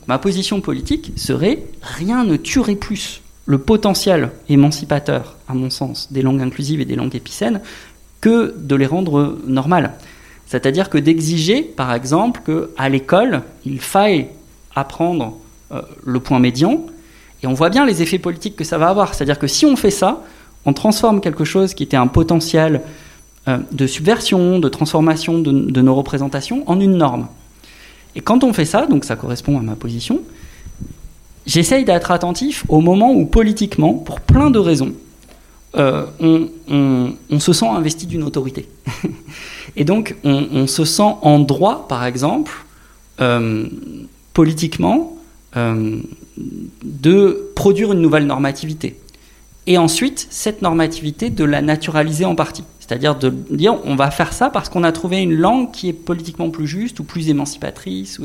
ma position politique serait rien ne tuerait plus le potentiel émancipateur, à mon sens, des langues inclusives et des langues épicènes que de les rendre normales. C'est-à-dire que d'exiger, par exemple, qu'à l'école, il faille apprendre euh, le point médian, et on voit bien les effets politiques que ça va avoir. C'est-à-dire que si on fait ça, on transforme quelque chose qui était un potentiel euh, de subversion, de transformation de, de nos représentations en une norme. Et quand on fait ça, donc ça correspond à ma position, j'essaye d'être attentif au moment où politiquement, pour plein de raisons, euh, on, se sent investi d'une autorité. Et donc on, se sent en droit, par exemple, euh, politiquement, euh, de produire une nouvelle normativité. Et ensuite, cette normativité, de la naturaliser en partie. C'est-à-dire de dire on va faire ça parce qu'on a trouvé une langue qui est politiquement plus juste ou plus émancipatrice.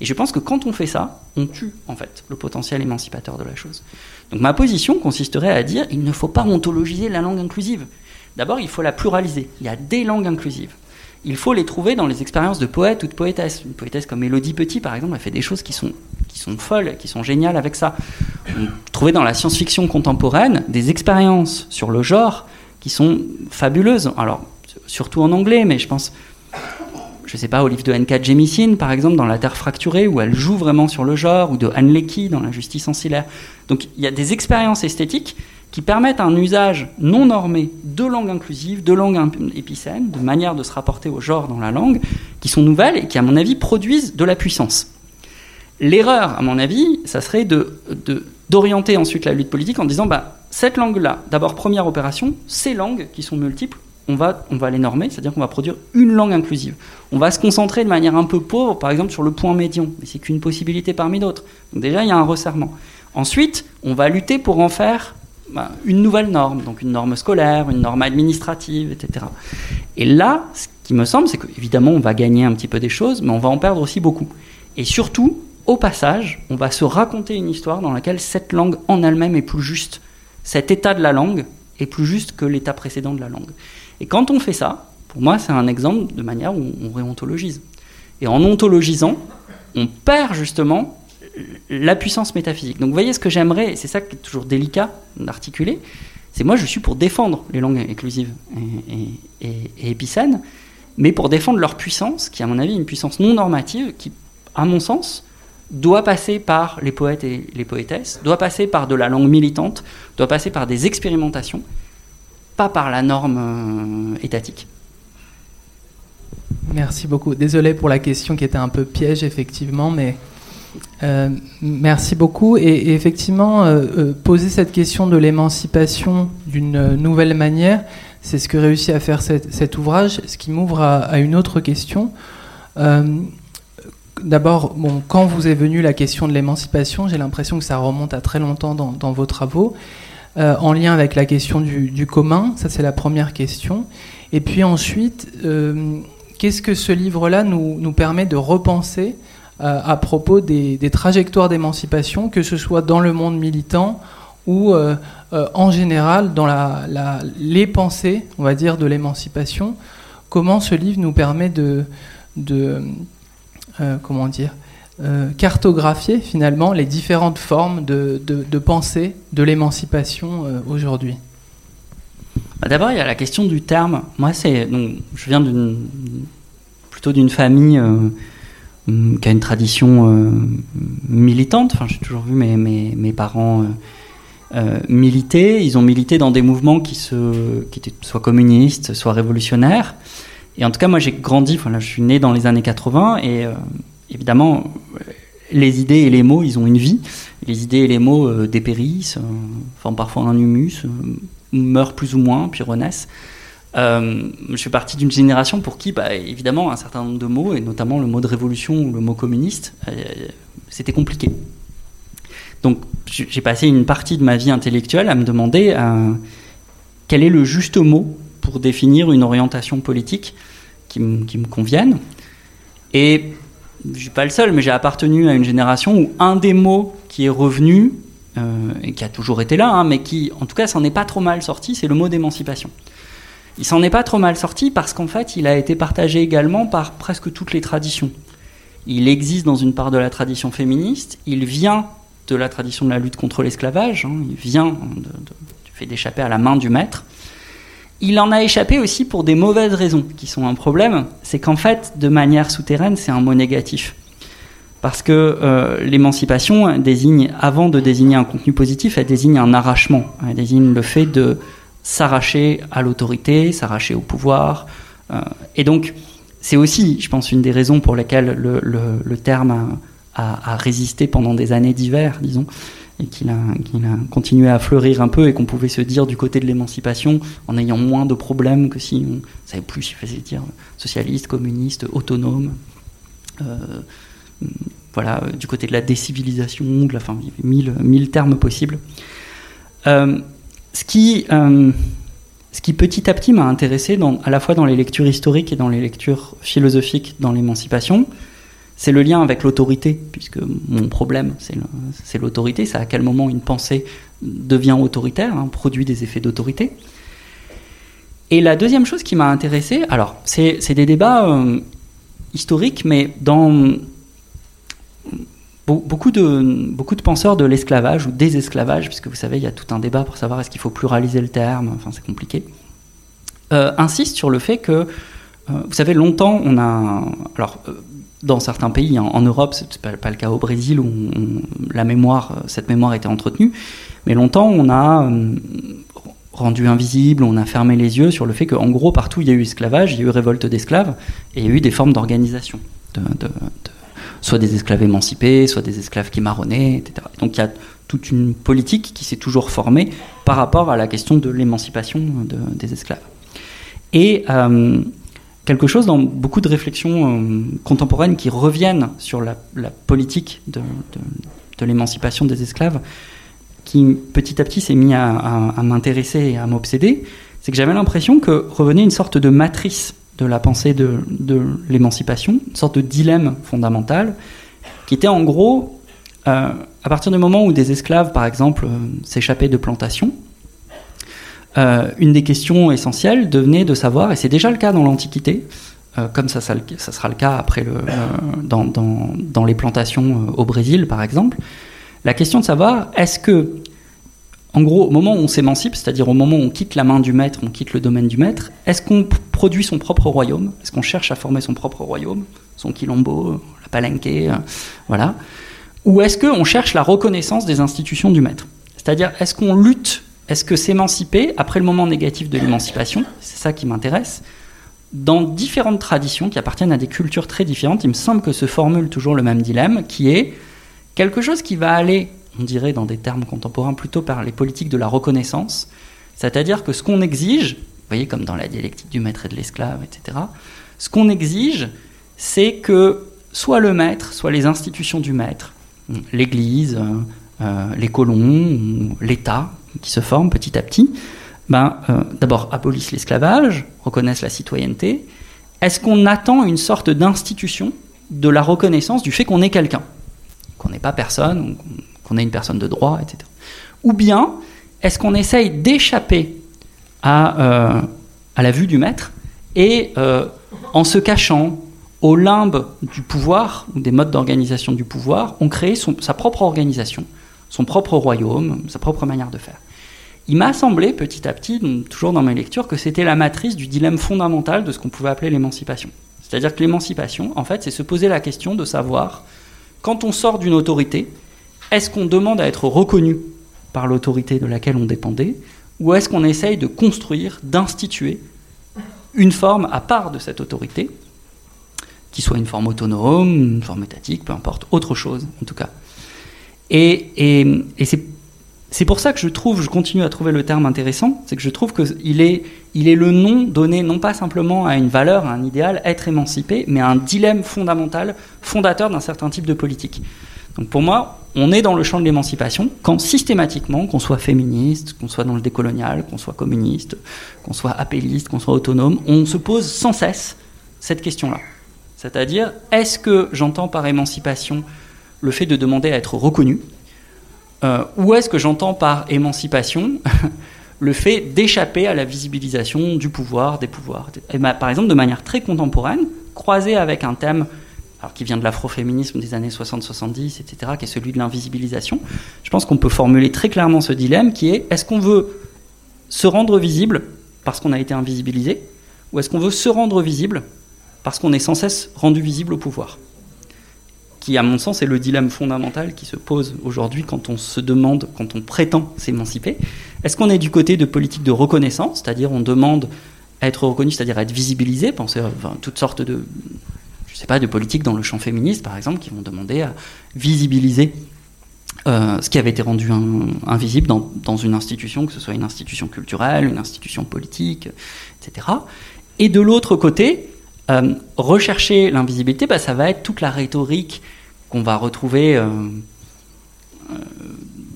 Et je pense que quand on fait ça, on tue en fait le potentiel émancipateur de la chose. Donc ma position consisterait à dire il ne faut pas ontologiser la langue inclusive. D'abord, il faut la pluraliser. Il y a des langues inclusives. Il faut les trouver dans les expériences de poètes ou de poétesses. Une poétesse comme Élodie Petit, par exemple, a fait des choses qui sont, qui sont folles, qui sont géniales avec ça. On trouvait dans la science-fiction contemporaine des expériences sur le genre qui sont fabuleuses. Alors, surtout en anglais, mais je pense, je sais pas, au livre de N.K. Jemisin, par exemple, dans La Terre fracturée, où elle joue vraiment sur le genre, ou de Anne Leckie dans La Justice ancillaire. Donc, il y a des expériences esthétiques qui permettent un usage non normé de langue inclusive, de langue épicène, de manière de se rapporter au genre dans la langue, qui sont nouvelles et qui, à mon avis, produisent de la puissance. L'erreur, à mon avis, ça serait de, d'orienter ensuite la lutte politique en disant bah, cette langue-là, d'abord première opération, ces langues qui sont multiples, on va, on va les normer, c'est-à-dire qu'on va produire une langue inclusive. On va se concentrer de manière un peu pauvre, par exemple, sur le point médian, mais c'est qu'une possibilité parmi d'autres. Donc déjà, il y a un resserrement. Ensuite, on va lutter pour en faire bah, une nouvelle norme, donc une norme scolaire, une norme administrative, etc. Et là, ce qui me semble, c'est qu'évidemment, on va gagner un petit peu des choses, mais on va en perdre aussi beaucoup. Et surtout, au passage, on va se raconter une histoire dans laquelle cette langue en elle-même est plus juste. Cet état de la langue est plus juste que l'état précédent de la langue. Et quand on fait ça, pour moi, c'est un exemple de manière où on réontologise. Et en ontologisant, on perd justement la puissance métaphysique. Donc vous voyez ce que j'aimerais, et c'est ça qui est toujours délicat d'articuler, c'est moi je suis pour défendre les langues inclusives et, et, épicènes, mais pour défendre leur puissance, qui à mon avis est une puissance non normative, qui, à mon sens, doit passer par les poètes et les poétesses, doit passer par de la langue militante, doit passer par des expérimentations, pas par la norme euh, étatique. Merci beaucoup. Désolé pour la question qui était un peu piège, effectivement, mais euh, merci beaucoup. Et, effectivement, euh, poser cette question de l'émancipation d'une nouvelle manière, c'est ce que réussit à faire cet, ouvrage, ce qui m'ouvre à, une autre question. D'abord, bon, quand vous est venue la question de l'émancipation, j'ai l'impression que ça remonte à très longtemps dans, vos travaux, euh, en lien avec la question du, commun, ça c'est la première question. Et puis ensuite, euh, qu'est-ce que ce livre-là nous, permet de repenser euh, à propos des, trajectoires d'émancipation, que ce soit dans le monde militant ou en général dans les pensées, on va dire, de l'émancipation Comment ce livre nous permet de, comment dire, euh, cartographier finalement les différentes formes de, de, pensée de l'émancipation euh, aujourd'hui bah, D'abord, il y a la question du terme. Moi, c'est donc je viens plutôt d'une famille qui a une tradition militante. Enfin, j'ai toujours vu mes, mes, mes parents militer. Ils ont milité dans des mouvements qui, se, qui étaient soit communistes, soit révolutionnaires. Et en tout cas, moi, j'ai grandi, je suis né dans les années 80, et euh, évidemment, les idées et les mots, ils ont une vie. Les idées et les mots euh, dépérissent, euh, forment parfois un humus, meurent plus ou moins, puis renaissent. je fais partie d'une génération pour qui, bah, évidemment, un certain nombre de mots, et notamment le mot de révolution ou le mot communiste, c'était compliqué. Donc, j'ai passé une partie de ma vie intellectuelle à me demander quel est le juste mot pour définir une orientation politique qui, me convienne. Et je suis pas le seul, mais j'ai appartenu à une génération où un des mots qui est revenu, euh, et qui a toujours été là, hein, mais qui, en tout cas, s'en est pas trop mal sorti, c'est le mot d'émancipation. Il s'en est pas trop mal sorti parce qu'en fait, il a été partagé également par presque toutes les traditions. Il existe dans une part de la tradition féministe, il vient de la tradition de la lutte contre l'esclavage, hein, il vient du fait d'échapper à la main du maître, il en a échappé aussi pour des mauvaises raisons, qui sont un problème. C'est qu'en fait, de manière souterraine, c'est un mot négatif. Parce que euh, l'émancipation désigne, avant de désigner un contenu positif, elle désigne un arrachement. Elle désigne le fait de s'arracher à l'autorité, s'arracher au pouvoir. Euh, et donc, c'est aussi, je pense, une des raisons pour lesquelles le, terme a, résisté pendant des années d'hiver, disons et qu'il a, continué à fleurir un peu et qu'on pouvait se dire du côté de l'émancipation en ayant moins de problèmes que si on savait plus il fallait dire socialiste, communiste, autonome. Euh, voilà, du côté de la décivilisation, de la, il y avait mille, termes possibles. Euh, ce qui, euh, ce qui petit à petit m'a intéressé à la fois dans les lectures historiques et dans les lectures philosophiques dans l'émancipation, c'est le lien avec l'autorité, puisque mon problème, c'est l'autorité, c'est à quel moment une pensée devient autoritaire, hein, produit des effets d'autorité. Et la deuxième chose qui m'a intéressé, alors c'est des débats euh, historiques, mais dans beaucoup de, penseurs de l'esclavage ou des esclavages, puisque vous savez, il y a tout un débat pour savoir est-ce qu'il faut pluraliser le terme, enfin c'est compliqué, euh, insistent sur le fait que, euh, vous savez, longtemps on a, alors euh, dans certains pays, en, Europe, c'est pas, pas le cas au Brésil où la mémoire, cette mémoire était entretenue, mais longtemps on a rendu invisible, on a fermé les yeux sur le fait qu'en gros partout il y a eu esclavage, il y a eu révolte d'esclaves et il y a eu des formes d'organisation soit des esclaves émancipés, soit des esclaves qui marronnaient, etc. Donc il y a toute une politique qui s'est toujours formée par rapport à la question de l'émancipation des esclaves. Et euh, quelque chose dans beaucoup de réflexions euh, contemporaines qui reviennent sur la, politique de, l'émancipation des esclaves, qui petit à petit s'est mis à, m'intéresser et à m'obséder, c'est que j'avais l'impression que revenait une sorte de matrice de la pensée de, l'émancipation, une sorte de dilemme fondamental, qui était en gros, euh, à partir du moment où des esclaves, par exemple, euh, s'échappaient de plantations, euh, une des questions essentielles devenait de savoir, et c'est déjà le cas dans l'Antiquité, comme ça, ça, sera le cas après le, dans, dans, les plantations au Brésil, par exemple, la question de savoir est-ce que en gros, au moment où on s'émancipe, c'est-à-dire au moment où on quitte la main du maître, on quitte le domaine du maître, est-ce qu'on produit son propre royaume? Est-ce qu'on cherche à former son propre royaume? Son quilombo, la palenque, euh, voilà. Ou est-ce qu'on cherche la reconnaissance des institutions du maître? C'est-à-dire, est-ce qu'on lutte Est-ce que s'émanciper, après le moment négatif de l'émancipation, c'est ça qui m'intéresse, dans différentes traditions qui appartiennent à des cultures très différentes, il me semble que se formule toujours le même dilemme, qui est quelque chose qui va aller on dirait dans des termes contemporains, plutôt par les politiques de la reconnaissance. C'est-à-dire que ce qu'on exige, vous voyez comme dans la dialectique du maître et de l'esclave, etc., ce qu'on exige, c'est que soit le maître, soit les institutions du maître, l'Église, euh, euh, les colons, l'État, qui se forment petit à petit, ben, euh, d'abord abolissent l'esclavage, reconnaissent la citoyenneté. Est-ce qu'on attend une sorte d'institution de la reconnaissance du fait qu'on est quelqu'un Qu'on n'est pas personne, qu'on est une personne de droit, etc. Ou bien, est-ce qu'on essaye d'échapper à, euh, la vue du maître et euh, en se cachant au limbe du pouvoir, ou des modes d'organisation du pouvoir, on crée sa propre organisation, son propre royaume, sa propre manière de faire. Il m'a semblé petit à petit, toujours dans mes lectures, que c'était la matrice du dilemme fondamental de ce qu'on pouvait appeler l'émancipation. C'est-à-dire que l'émancipation, en fait, c'est se poser la question de savoir, quand on sort d'une autorité, est-ce qu'on demande à être reconnu par l'autorité de laquelle on dépendait, ou est-ce qu'on essaye de construire, d'instituer une forme à part de cette autorité, qui soit une forme autonome, une forme étatique, peu importe, autre chose en tout cas. Et, c'est pour ça que je trouve, je continue à trouver le terme intéressant, c'est que je trouve qu'il est, il est le nom donné non pas simplement à une valeur, à un idéal, être émancipé, mais à un dilemme fondamental, fondateur d'un certain type de politique. Donc pour moi, on est dans le champ de l'émancipation quand systématiquement, qu'on soit féministe, qu'on soit dans le décolonial, qu'on soit communiste, qu'on soit appelliste, qu'on soit autonome, on se pose sans cesse cette question-là. C'est-à-dire, est-ce que j'entends par émancipation le fait de demander à être reconnu euh, Ou est-ce que j'entends par émancipation le fait d'échapper à la visibilisation du pouvoir, des pouvoirs? Par exemple, de manière très contemporaine, croisée avec un thème qui vient de l'afroféminisme des années 60-70, etc., qui est celui de l'invisibilisation, je pense qu'on peut formuler très clairement ce dilemme qui est est-ce qu'on veut se rendre visible parce qu'on a été invisibilisé, ou est-ce qu'on veut se rendre visible parce qu'on est sans cesse rendu visible au pouvoir? Qui, à mon sens, est le dilemme fondamental qui se pose aujourd'hui quand on se demande, quand on prétend s'émanciper. Est-ce qu'on est du côté de politique de reconnaissance, c'est-à-dire on demande à être reconnu, c'est-à-dire à être visibilisé, penser à toutes sortes de je sais pas, de politiques dans le champ féministe, par exemple, qui vont demander à visibiliser euh, ce qui avait été rendu invisible dans, une institution, que ce soit une institution culturelle, une institution politique, etc. Et de l'autre côté, euh, rechercher l'invisibilité, bah, ça va être toute la rhétorique qu'on va retrouver euh,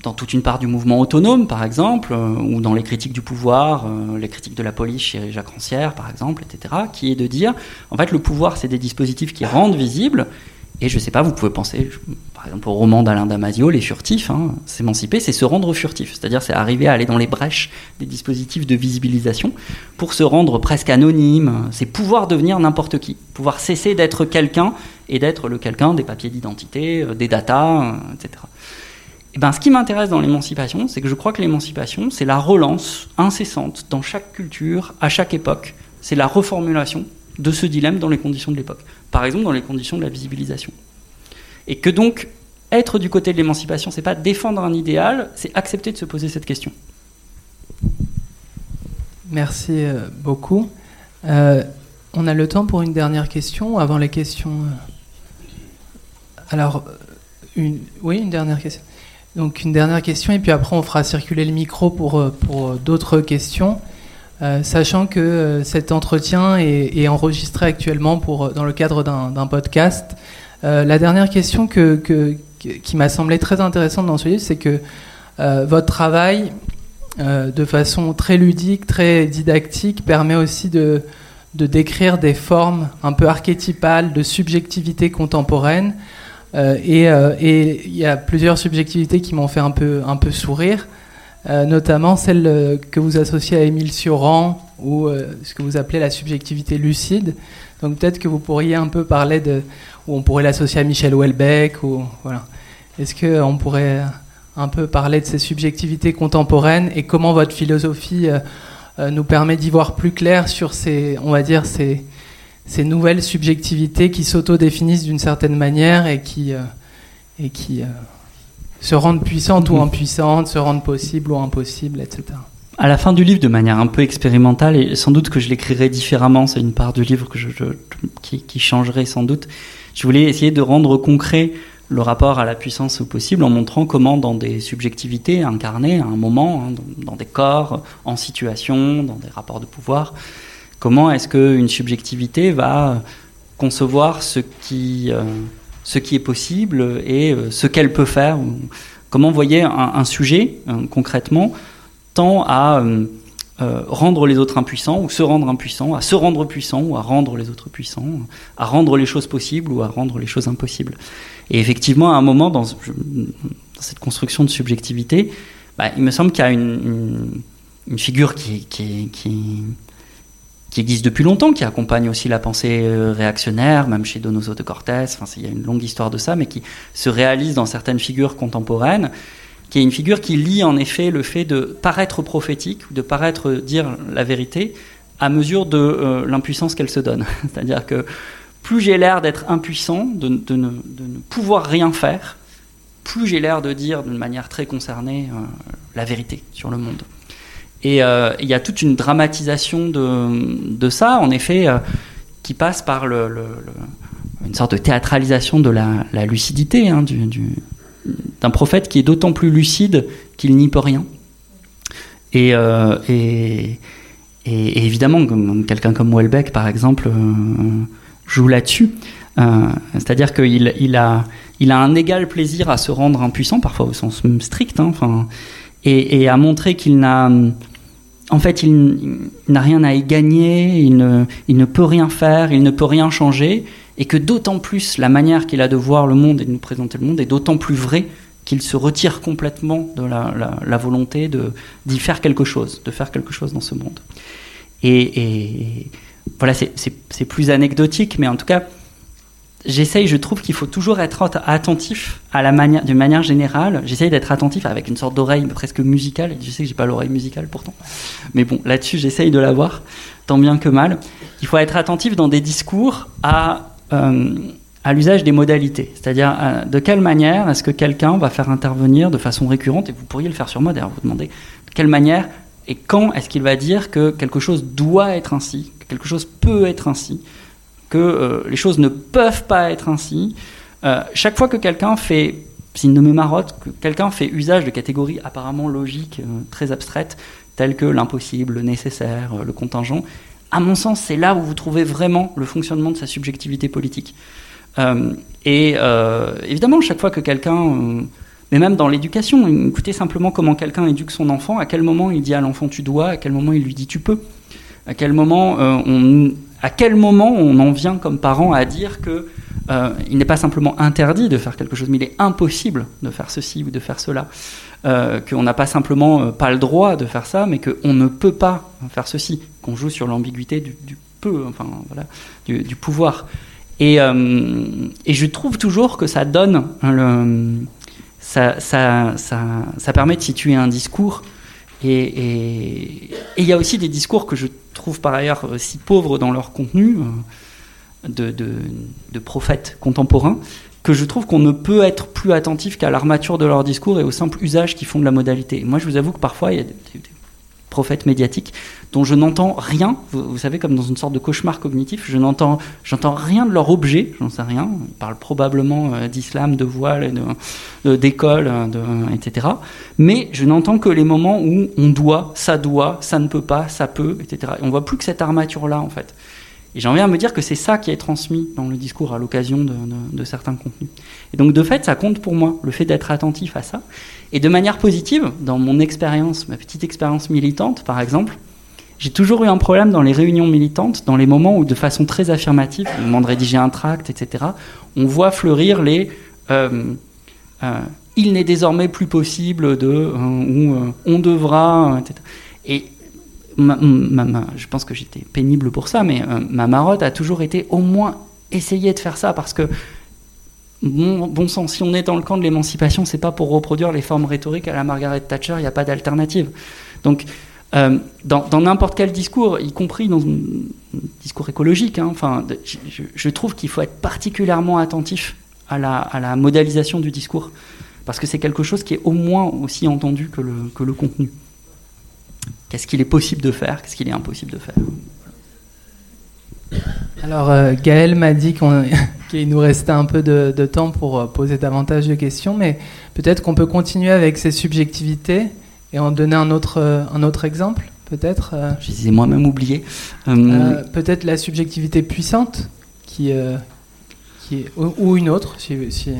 dans toute une part du mouvement autonome, par exemple, ou dans les critiques du pouvoir, les critiques de la police chez Jacques Rancière, par exemple, etc., qui est de dire, en fait, le pouvoir, c'est des dispositifs qui rendent visibles, et je sais pas, vous pouvez penser, par exemple, au roman d'Alain Damasio, Les Furtifs, hein, s'émanciper, c'est se rendre furtif, c'est-à-dire c'est arriver à aller dans les brèches des dispositifs de visibilisation pour se rendre presque anonyme, c'est pouvoir devenir n'importe qui, pouvoir cesser d'être quelqu'un et d'être le quelqu'un des papiers d'identité, euh, des datas, euh, etc. Et ben, ce qui m'intéresse dans l'émancipation, c'est que je crois que l'émancipation, c'est la relance incessante dans chaque culture, à chaque époque, c'est la reformulation de ce dilemme dans les conditions de l'époque. Par exemple, dans les conditions de la visibilisation. Et que donc, être du côté de l'émancipation, c'est pas défendre un idéal, c'est accepter de se poser cette question. Merci euh, beaucoup. Euh, on a le temps pour une dernière question avant les questions. Euh, alors, une, oui, une dernière question. Donc une dernière question et puis après on fera circuler le micro pour, pour d'autres questions. Euh, sachant que euh, cet entretien est, enregistré actuellement pour, dans le cadre d'un podcast. Euh, la dernière question que, qui m'a semblé très intéressante dans ce livre, c'est que votre travail, de façon très ludique, très didactique, permet aussi de, décrire des formes un peu archétypales de subjectivité contemporaine. et il y a plusieurs subjectivités qui m'ont fait un peu sourire. Euh, notamment celle euh, que vous associez à Émile Cioran ou euh, ce que vous appelez la subjectivité lucide. Donc peut-être que vous pourriez un peu parler de, ou on pourrait l'associer à Michel Houellebecq, ou voilà. Est-ce qu'on pourrait un peu parler de ces subjectivités contemporaines et comment votre philosophie nous permet d'y voir plus clair sur ces, on va dire, ces, ces nouvelles subjectivités qui s'auto-définissent d'une certaine manière et qui, et qui se rendre puissante ou mm. impuissante, se rendre possible ou impossible, etc. À la fin du livre, de manière un peu expérimentale, et sans doute que je l'écrirai différemment, c'est une part du livre que je, qui, changerait sans doute, je voulais essayer de rendre concret le rapport à la puissance au possible en montrant comment dans des subjectivités incarnées à un moment, hein, dans, des corps, en situation, dans des rapports de pouvoir, comment est-ce qu'une subjectivité va concevoir ce qui... Euh, ce qui est possible et euh, ce qu'elle peut faire. Comment voyez un, un sujet, euh, concrètement, tend à euh, rendre les autres impuissants ou se rendre impuissant, à se rendre puissant ou à rendre les autres puissants, à rendre les choses possibles ou à rendre les choses impossibles. Et effectivement, à un moment, dans, cette construction de subjectivité, bah, il me semble qu'il y a une, figure qui, qui existe depuis longtemps, qui accompagne aussi la pensée euh, réactionnaire, même chez Donoso de Cortés, enfin, il y a une longue histoire de ça, mais qui se réalise dans certaines figures contemporaines, qui est une figure qui lie en effet le fait de paraître prophétique, de paraître dire la vérité, à mesure de euh, l'impuissance qu'elle se donne. C'est-à-dire que plus j'ai l'air d'être impuissant, de, ne, pouvoir rien faire, plus j'ai l'air de dire d'une manière très concernée euh, la vérité sur le monde. Et euh, il y a toute une dramatisation de, ça, en effet, euh, qui passe par une sorte de théâtralisation de la, lucidité hein, du, d'un prophète qui est d'autant plus lucide qu'il n'y peut rien. Et, euh, évidemment, quelqu'un comme Welbeck, par exemple, joue là-dessus. C'est-à-dire qu'il il a, un égal plaisir à se rendre impuissant, parfois au sens strict, hein, et, et, à montrer qu'il n'a en fait, il, n'a rien à y gagner, il ne, peut rien faire, il ne peut rien changer, et que d'autant plus la manière qu'il a de voir le monde et de nous présenter le monde est d'autant plus vraie qu'il se retire complètement de la, volonté d'y faire quelque chose, de faire quelque chose dans ce monde. Et voilà, c'est plus anecdotique, mais en tout cas, j'essaye, je trouve qu'il faut toujours être attentif à la manière, d'une manière générale. J'essaye d'être attentif avec une sorte d'oreille presque musicale. Je sais que j'ai pas l'oreille musicale pourtant, mais bon, là-dessus, j'essaye de l'avoir tant bien que mal. Il faut être attentif dans des discours à euh, l'usage des modalités, c'est-à-dire euh, de quelle manière est-ce que quelqu'un va faire intervenir de façon récurrente, et vous pourriez le faire sur moi d'ailleurs, vous demandez de quelle manière et quand est-ce qu'il va dire que quelque chose doit être ainsi, que quelque chose peut être ainsi, que euh, les choses ne peuvent pas être ainsi. Euh, chaque fois que quelqu'un fait, s'il ne me marotte, que quelqu'un fait usage de catégories apparemment logiques, euh, très abstraites, telles que l'impossible, le nécessaire, le contingent, à mon sens, c'est là où vous trouvez vraiment le fonctionnement de sa subjectivité politique. et évidemment, chaque fois que quelqu'un mais même dans l'éducation. Écoutez simplement comment quelqu'un éduque son enfant, à quel moment il dit à l'enfant tu dois, à quel moment il lui dit tu peux, à quel moment, on, à quel moment on en vient comme parent à dire que euh, il n'est pas simplement interdit de faire quelque chose, mais il est impossible de faire ceci ou de faire cela. Euh, qu'on n'a pas simplement euh, pas le droit de faire ça, mais qu'on ne peut pas faire ceci, qu'on joue sur l'ambiguïté du, du, peu, enfin voilà, du, pouvoir. Et, je trouve toujours que ça donne, ça, permet de situer un discours. Et il y a aussi des discours que je trouve par ailleurs si pauvres dans leur contenu, de, de, prophètes contemporains, que je trouve qu'on ne peut être plus attentif qu'à l'armature de leur discours et au simple usage qu'ils font de la modalité. moi, je vous avoue que parfois, il y a des prophètes médiatiques dont je n'entends rien, vous, savez, comme dans une sorte de cauchemar cognitif, je n'entends, j'entends rien de leur objet, j'en sais rien. Ils parlent probablement euh, d'islam, de voile, de, d'école, de, etc. Mais je n'entends que les moments où on doit, ça doit, ça ne peut pas, ça peut, etc. Et on voit plus que cette armature-là, en fait. Et j'en viens à me dire que c'est ça qui est transmis dans le discours à l'occasion de, de, de, certains contenus. Et donc de fait, ça compte pour moi, le fait d'être attentif à ça. Et de manière positive, dans mon expérience, ma petite expérience militante par exemple, j'ai toujours eu un problème dans les réunions militantes, dans les moments où de façon très affirmative, on demande de rédiger un tract, etc., on voit fleurir les... Euh, euh, il n'est désormais plus possible de... Euh, ou on devra... etc. Et je pense que j'étais pénible pour ça, mais ma marotte a toujours été au moins essayer de faire ça parce que bon, bon sang, si on est dans le camp de l'émancipation, c'est pas pour reproduire les formes rhétoriques à la Margaret Thatcher, il n'y a pas d'alternative. Donc, euh, dans n'importe quel discours, y compris dans un discours écologique, hein, enfin, je, trouve qu'il faut être particulièrement attentif à la, à modélisation du discours parce que c'est quelque chose qui est au moins aussi entendu que le, que le contenu. Qu'est-ce qu'il est possible de faire Qu'est-ce qu'il est impossible de faire? Alors, euh, Gaël m'a dit qu'il nous restait un peu de, de, temps pour euh, poser davantage de questions, mais peut-être qu'on peut continuer avec ces subjectivités et en donner un autre, euh, un autre exemple, peut-être Je les ai moi-même oubliés. peut-être la subjectivité puissante, qui, qui est, ou, ou, une autre, si, si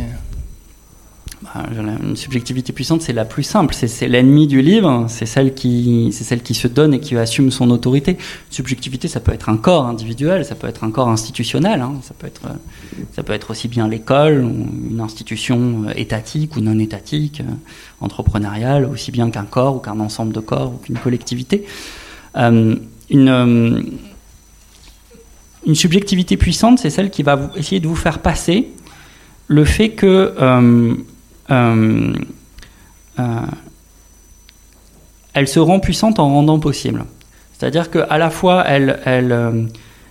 une subjectivité puissante, c'est la plus simple. C'est l'ennemi du livre. C'est celle qui, celle qui se donne et qui assume son autorité. Subjectivité, ça peut être un corps individuel, ça peut être un corps institutionnel. Hein. Ça peut être, ça peut être aussi bien l'école, une institution étatique ou non étatique, entrepreneuriale, aussi bien qu'un corps ou qu'un ensemble de corps ou qu'une collectivité. Euh, une euh, une subjectivité puissante, c'est celle qui va essayer de vous faire passer le fait que euh, euh, euh, elle se rend puissante en rendant possible. C'est-à-dire qu'à la fois, euh,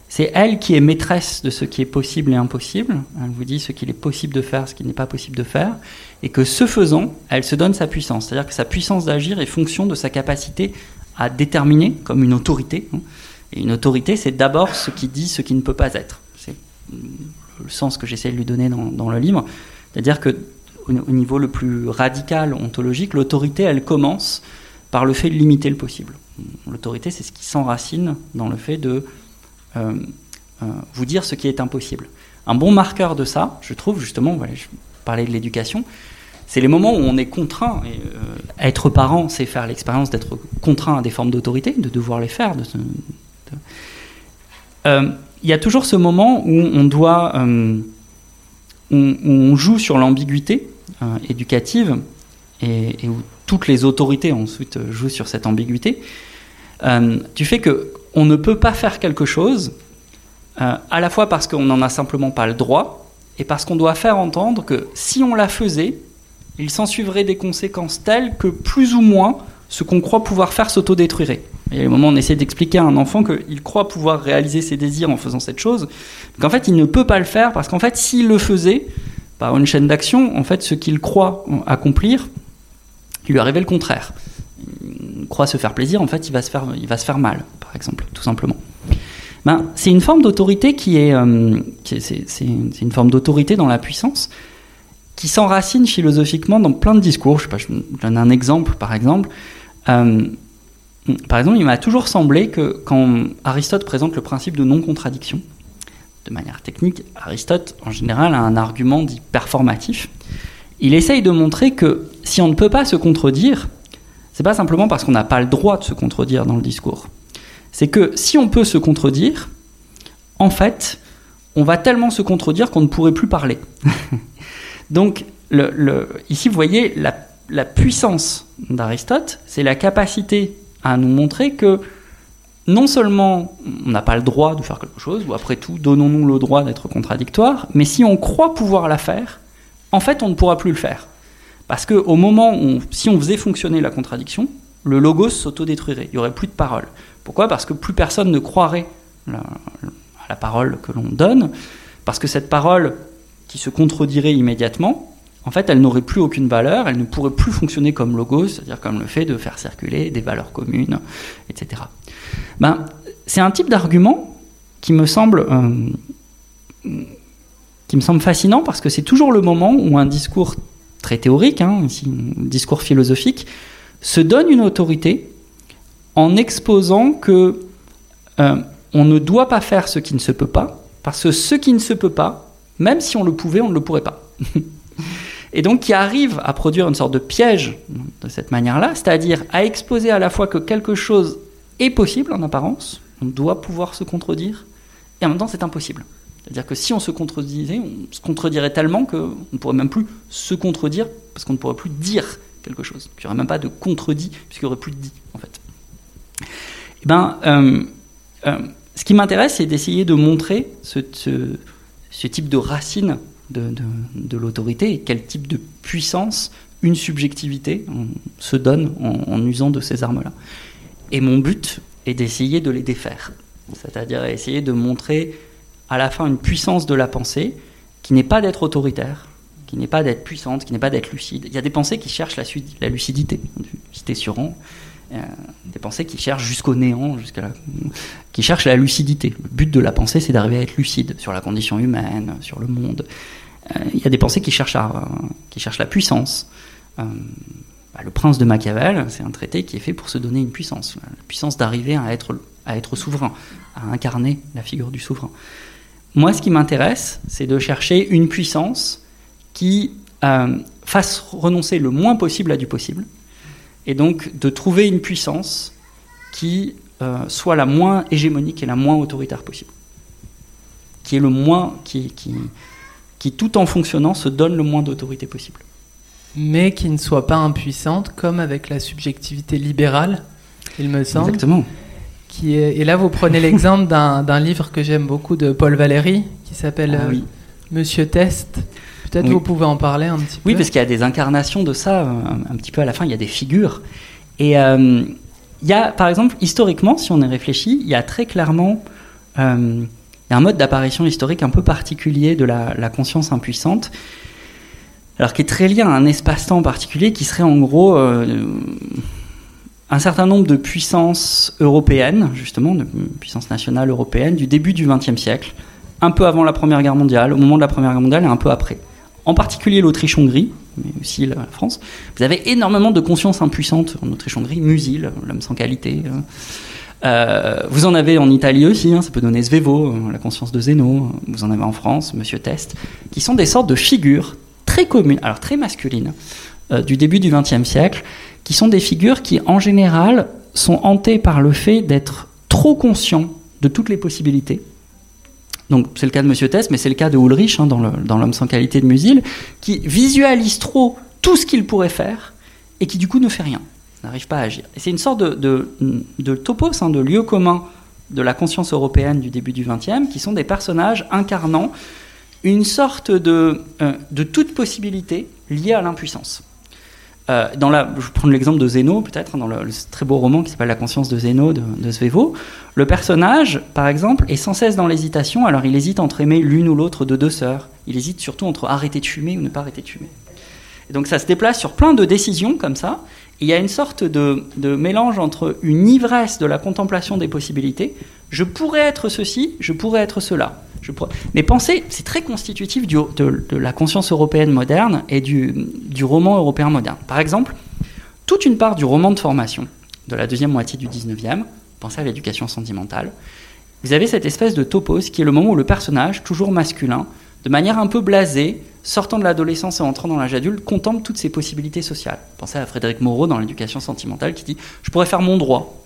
c'est elle qui est maîtresse de ce qui est possible et impossible. Elle vous dit ce qu'il est possible de faire, ce qui n'est pas possible de faire. Et que ce faisant, elle se donne sa puissance. C'est-à-dire que sa puissance d'agir est fonction de sa capacité à déterminer comme une autorité. Et une autorité, c'est d'abord ce qui dit ce qui ne peut pas être. C'est le sens que j'essaie de lui donner dans, dans le livre. C'est-à-dire que au niveau le plus radical ontologique, l'autorité, elle commence par le fait de limiter le possible. L'autorité, c'est ce qui s'enracine dans le fait de euh, euh, vous dire ce qui est impossible. Un bon marqueur de ça, je trouve justement, voilà, je parlais de l'éducation, c'est les moments où on est contraint. Et, euh, être parent, c'est faire l'expérience d'être contraint à des formes d'autorité, de devoir les faire. Il y a toujours ce moment où on doit, on, on joue sur l'ambiguïté éducative et, où toutes les autorités ensuite jouent sur cette ambiguïté, euh, du fait que on ne peut pas faire quelque chose euh, à la fois parce qu'on n'en a simplement pas le droit et parce qu'on doit faire entendre que si on la faisait, il s'en suivrait des conséquences telles que plus ou moins ce qu'on croit pouvoir faire s'autodétruirait. Il y a des moments où on essaie d'expliquer à un enfant qu'il croit pouvoir réaliser ses désirs en faisant cette chose, qu'en fait il ne peut pas le faire parce qu'en fait s'il le faisait, par une chaîne d'action, en fait, ce qu'il croit accomplir, il lui arrivait le contraire. Il croit se faire plaisir, en fait, il va se faire, mal, par exemple, tout simplement. Ben, c'est une forme d'autorité qui est, euh, une forme d'autorité dans la puissance qui s'enracine philosophiquement dans plein de discours. Je, sais pas, je donne un exemple, par exemple. Euh, par exemple, il m'a toujours semblé que quand Aristote présente le principe de non-contradiction, de manière technique, Aristote, en général, a un argument dit performatif. il essaye de montrer que si on ne peut pas se contredire, c'est pas simplement parce qu'on n'a pas le droit de se contredire dans le discours. C'est que si on peut se contredire, en fait, on va tellement se contredire qu'on ne pourrait plus parler. Donc, ici, vous voyez la puissance d'Aristote, c'est la capacité à nous montrer que non seulement on n'a pas le droit de faire quelque chose, ou après tout, donnons-nous le droit d'être contradictoire, mais si on croit pouvoir la faire, en fait, on ne pourra plus le faire. Parce qu'au moment où, si on faisait fonctionner la contradiction, le logos s'autodétruirait, il n'y aurait plus de parole. Pourquoi? Parce que plus personne ne croirait à la parole que l'on donne, parce que cette parole qui se contredirait immédiatement, en fait, elle n'aurait plus aucune valeur, elle ne pourrait plus fonctionner comme logos, c'est-à-dire comme le fait de faire circuler des valeurs communes, etc. Ben, c'est un type d'argument qui me semble euh, qui me semble fascinant parce que c'est toujours le moment où un discours très théorique, hein, un discours philosophique, se donne une autorité en exposant que euh, on ne doit pas faire ce qui ne se peut pas, parce que ce qui ne se peut pas, même si on le pouvait, on ne le pourrait pas. Et donc qui arrive à produire une sorte de piège de cette manière-là, c'est-à-dire à exposer à la fois que quelque chose est possible en apparence, on doit pouvoir se contredire, et en même temps c'est impossible. C'est-à-dire que si on se contredisait, on se contredirait tellement qu'on ne pourrait même plus se contredire, parce qu'on ne pourrait plus dire quelque chose. Il n'y aurait même pas de contredit, puisqu'il n'y aurait plus de dit, en fait. Eh ben, euh, euh, ce qui m'intéresse, c'est d'essayer de montrer ce, type de racine de, l'autorité et quel type de puissance une subjectivité se donne en, usant de ces armes-là. Et mon but est d'essayer de les défaire. C'est-à-dire essayer de montrer à la fin une puissance de la pensée qui n'est pas d'être autoritaire, qui n'est pas d'être puissante, qui n'est pas d'être lucide. Il y a des pensées qui cherchent la, la lucidité, cité sur euh, des pensées qui cherchent jusqu'au néant, jusqu'à qui cherchent la lucidité. Le but de la pensée, c'est d'arriver à être lucide sur la condition humaine, sur le monde. Euh, il y a des pensées qui cherchent, à, qui cherchent la puissance. Euh, bah, le prince de Machiavel, c'est un traité qui est fait pour se donner une puissance, la puissance d'arriver à être, à être souverain, à incarner la figure du souverain. Moi, ce qui m'intéresse, c'est de chercher une puissance qui euh, fasse renoncer le moins possible à du possible, et donc de trouver une puissance qui euh, soit la moins hégémonique et la moins autoritaire possible, qui est le moins, qui, qui, qui tout en fonctionnant se donne le moins d'autorité possible. Mais qui ne soit pas impuissante, comme avec la subjectivité libérale, il me semble. Exactement et là, vous prenez l'exemple d'un livre que j'aime beaucoup de Paul Valéry, qui s'appelle ah euh, Monsieur Test. Peut-être vous pouvez en parler un petit peu. Oui, parce qu'il y a des incarnations de ça, euh, un, petit peu à la fin, il y a des figures. Et euh, il y a, par exemple, historiquement, si on y réfléchit, il y a très clairement un mode d'apparition historique un peu particulier de la, la, conscience impuissante, alors qui est très lié à un espace-temps particulier qui serait en gros un certain nombre de puissances européennes, justement, de puissances nationales européennes, du début du XXe siècle, un peu avant la Première Guerre mondiale, au moment de la Première Guerre mondiale et un peu après. En particulier l'Autriche-Hongrie, mais aussi la France. Vous avez énormément de conscience impuissante en Autriche-Hongrie, Musil, l'homme sans qualité. Euh, euh, vous en avez en Italie aussi, hein, ça peut donner Svevo, euh, la conscience de Zeno. Vous en avez en France, Monsieur Test, qui sont des sortes de figures très communes, alors très masculines, du début du XXe siècle, qui sont des figures qui, en général, sont hantées par le fait d'être trop conscients de toutes les possibilités. Donc c'est le cas de Monsieur Tess, mais c'est le cas de Ulrich hein, dans L'homme sans qualité de Musil, qui visualise trop tout ce qu'il pourrait faire et qui du coup ne fait rien, n'arrive pas à agir. Et c'est une sorte de, topos, hein, de lieu commun de la conscience européenne du début du XXe, qui sont des personnages incarnant une sorte de, euh, de toute possibilité liée à l'impuissance. Euh, dans la, je vais prendre l'exemple de Zeno, peut-être, hein, dans le, très beau roman qui s'appelle La conscience de Zeno de, de Svevo. Le personnage, par exemple, est sans cesse dans l'hésitation, alors il hésite entre aimer l'une ou l'autre de deux sœurs. Il hésite surtout entre arrêter de fumer ou ne pas arrêter de fumer. Et donc ça se déplace sur plein de décisions comme ça. il y a une sorte de, de, mélange entre une ivresse de la contemplation des possibilités. Je pourrais être ceci, je pourrais être cela. Mais pensez, c'est très constitutif de, la conscience européenne moderne et du, roman européen moderne. Par exemple, toute une part du roman de formation de la deuxième moitié du 19e, pensez à l'éducation sentimentale, vous avez cette espèce de topos qui est le moment où le personnage, toujours masculin, de manière un peu blasée, sortant de l'adolescence et entrant dans l'âge adulte, contemple toutes ces possibilités sociales. Pensez à Frédéric Moreau dans l'éducation sentimentale qui dit Je pourrais faire mon droit, je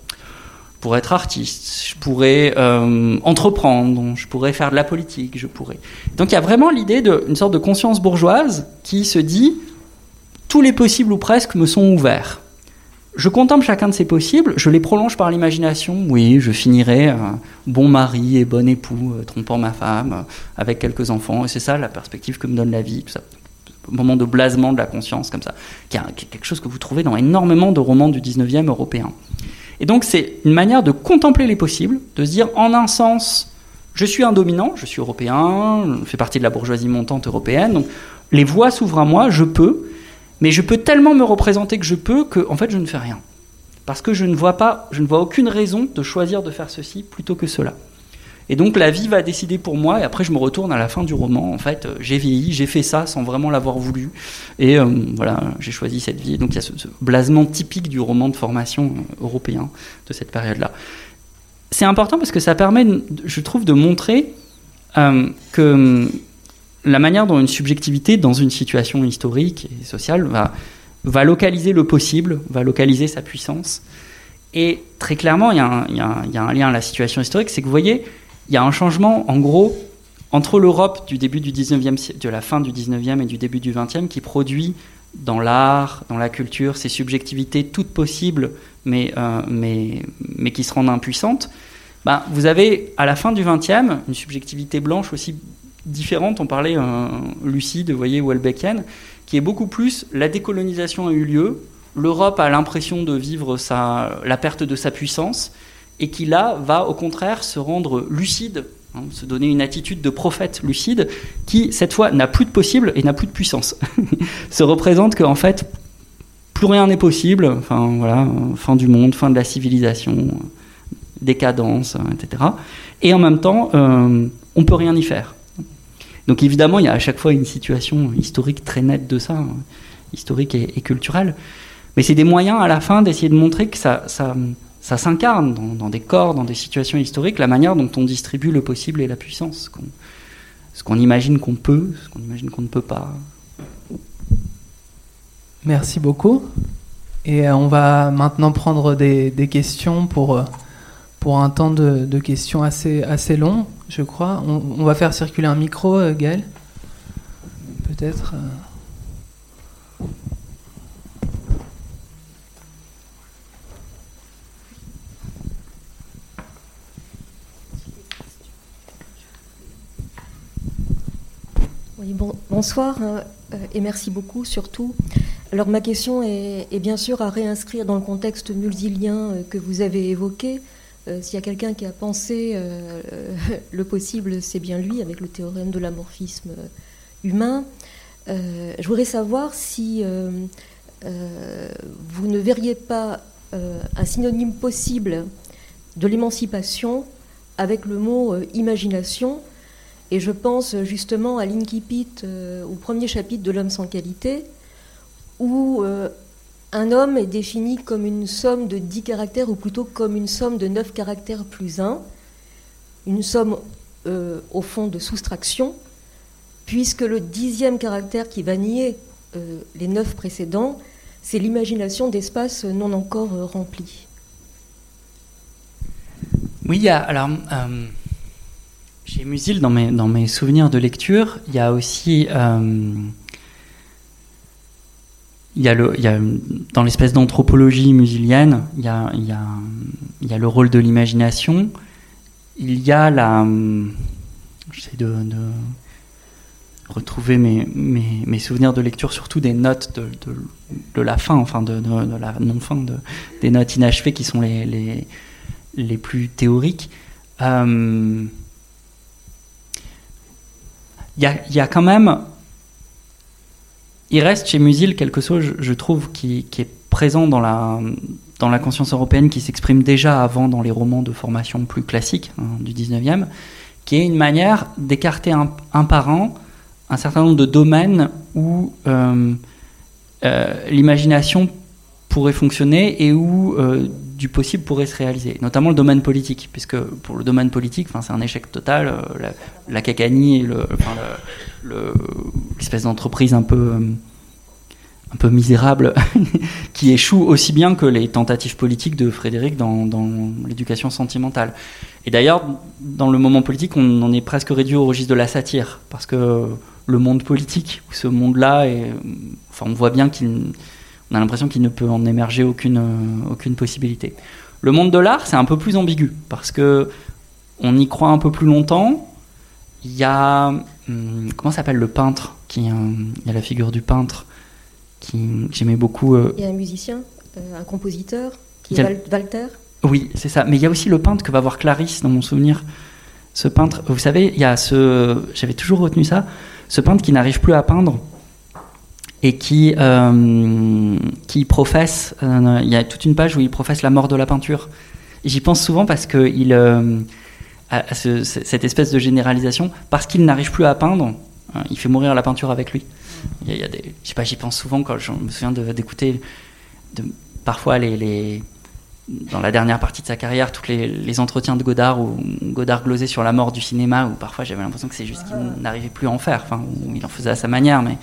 pourrais être artiste, je pourrais euh, entreprendre, je pourrais faire de la politique, je pourrais. Donc il y a vraiment l'idée d'une sorte de conscience bourgeoise qui se dit Tous les possibles ou presque me sont ouverts. Je contemple chacun de ces possibles, je les prolonge par l'imagination. Oui, je finirai euh, bon mari et bon époux, euh, trompant ma femme, avec quelques enfants. Et c'est ça la perspective que me donne la vie. Tout ça. moment de blasement de la conscience, comme ça, qui est quelque chose que vous trouvez dans énormément de romans du 19e européen. Et donc, c'est une manière de contempler les possibles, de se dire en un sens, je suis un dominant, je suis européen, je fais partie de la bourgeoisie montante européenne, donc les voies s'ouvrent à moi, je peux mais je peux tellement me représenter que je peux que, en fait, je ne fais rien. Parce que je ne vois pas, je ne vois aucune raison de choisir de faire ceci plutôt que cela. Et donc la vie va décider pour moi, et après je me retourne à la fin du roman. En fait, euh, j'ai vieilli, j'ai fait ça sans vraiment l'avoir voulu, et euh, voilà, j'ai choisi cette vie. donc il y a ce, blasement typique du roman de formation euh, européen de cette période-là. C'est important parce que ça permet, je trouve, de montrer que la manière dont une subjectivité, dans une situation historique et sociale, va localiser le possible, va localiser sa puissance. Et très clairement, il y, a un, lien à la situation historique, c'est que vous voyez, il y a un changement, en gros, entre l'Europe du début du 19e, de la fin du 19e et du début du 20e, qui produit dans l'art, dans la culture, ces subjectivités toutes possibles, mais, euh, mais, mais qui se rendent impuissantes. Ben, vous avez, à la fin du 20e, une subjectivité blanche aussi différente. On parlait euh, lucide, vous voyez, Welbeckian, qui est beaucoup plus la décolonisation a eu lieu, l'Europe a l'impression de vivre sa, la perte de sa puissance, et qui là va au contraire se rendre lucide, hein, se donner une attitude de prophète lucide, qui cette fois n'a plus de possible et n'a plus de puissance. se représente qu'en fait, plus rien n'est possible, enfin voilà, fin du monde, fin de la civilisation, décadence, etc. Et en même temps, euh, on peut rien y faire. Donc évidemment, il y a à chaque fois une situation historique très nette de ça, hein, historique et, culturelle. Mais c'est des moyens à la fin d'essayer de montrer que ça, ça s'incarne dans, des corps, dans des situations historiques, la manière dont on distribue le possible et la puissance. ce qu'on imagine qu'on peut, ce qu'on imagine qu'on ne peut pas. Merci beaucoup. Et euh, on va maintenant prendre des, questions pour, euh, pour un temps de, de questions assez, assez long je crois. On, va faire circuler un micro, euh, Gaël Peut-être. Bonsoir euh, et merci beaucoup surtout. Alors ma question est, bien sûr à réinscrire dans le contexte multilien que vous avez évoqué. Euh, s'il y a quelqu'un qui a pensé euh, le possible, c'est bien lui, avec le théorème de l'amorphisme humain. Euh, je voudrais savoir si vous ne verriez pas un synonyme possible de l'émancipation avec le mot imagination. Et je pense justement à l'Inkipit, au premier chapitre de L'homme sans qualité, où un homme est défini comme une somme de 10 caractères, ou plutôt comme une somme de 9 caractères plus 1, une somme euh, au fond de soustraction, puisque le dixième caractère qui va nier euh, les neuf précédents, c'est l'imagination d'espaces non encore euh, remplis. Oui, alors, chez Musil, dans mes, dans mes souvenirs de lecture, il y a aussi il y a, le, y a dans l'espèce d'anthropologie musilienne, il y a, y, a, y a le rôle de l'imagination. Il y a la. J'essaie de, de, retrouver mes, mes, mes, souvenirs de lecture, surtout des notes de, de, de la fin, enfin de, de la non-fin, des notes inachevées qui sont les, les, les plus théoriques. Euh, il y, a, quand même il reste chez Musil quelque chose, je, trouve, qui, est présent dans la, conscience européenne, qui s'exprime déjà avant dans les romans de formation plus classiques hein, du 19e, qui est une manière d'écarter un, par un un certain nombre de domaines où euh, euh, l'imagination pourrait fonctionner et où, euh, du possible pourrait se réaliser, notamment le domaine politique, puisque pour le domaine politique, c'est un échec total. Euh, la, la cacanie, l'espèce d'entreprise un peu, peu misérable, qui échoue aussi bien que les tentatives politiques de Frédéric dans, l'éducation sentimentale. Et d'ailleurs, dans le moment politique, on en est presque réduit au registre de la satire, parce que le monde politique, ce monde-là, enfin, on voit bien qu'il on a l'impression qu'il ne peut en émerger aucune, euh, aucune possibilité. Le monde de l'art, c'est un peu plus ambigu, parce que on y croit un peu plus longtemps. Il y a. Hum, comment s'appelle le peintre qui, euh, Il y a la figure du peintre qui j'aimais beaucoup. Euh, il y a un musicien, un compositeur, qui est Walter. Oui, c'est ça. Mais il y a aussi le peintre que va voir Clarisse dans mon souvenir. Ce peintre, vous savez, il y a ce. J'avais toujours retenu ça. Ce peintre qui n'arrive plus à peindre et qui, euh, qui professe, euh, il y a toute une page où il professe la mort de la peinture. J'y pense souvent parce que il, euh, cette espèce de généralisation, parce qu'il n'arrive plus à peindre, il fait mourir la peinture avec lui. J'y pense souvent quand je me souviens d'écouter parfois les, dans la dernière partie de sa carrière, tous les, entretiens de Godard où Godard glosait sur la mort du cinéma, où parfois j'avais l'impression que c'est juste qu'il n'arrivait plus à en faire, enfin, il en faisait à sa manière, mais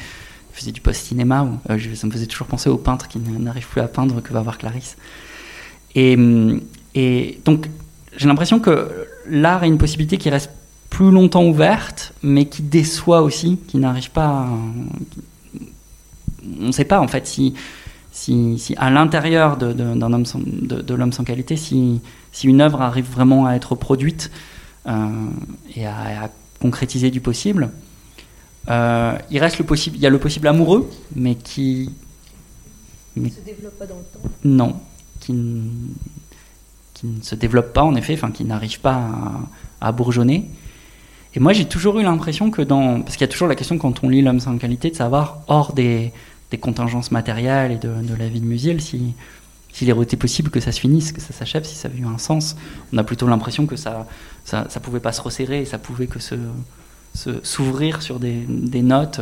faisais du post-cinéma, euh, ça me faisait toujours penser au peintre qui n'arrive plus à peindre que va voir Clarisse. Et, et donc, j'ai l'impression que l'art est une possibilité qui reste plus longtemps ouverte, mais qui déçoit aussi, qui n'arrive pas à... On ne sait pas, en fait, si, si, si à l'intérieur de, l'homme sans qualité, si, si une œuvre arrive vraiment à être produite euh, et à concrétiser du possible. Euh, il reste le possible, il y a le possible amoureux, mais qui ne se développe pas dans le temps. Non, qui, qui ne se développe pas en effet, enfin qui n'arrive pas à, bourgeonner. Et moi j'ai toujours eu l'impression que dans, parce qu'il y a toujours la question quand on lit l'homme sans qualité de savoir hors des, des contingences matérielles et de, de la vie de Musil si s'il été possible que ça se finisse, que ça s'achève, si ça avait eu un sens. On a plutôt l'impression que ça, ça, ça pouvait pas se resserrer, et ça pouvait que se s'ouvrir sur des, notes.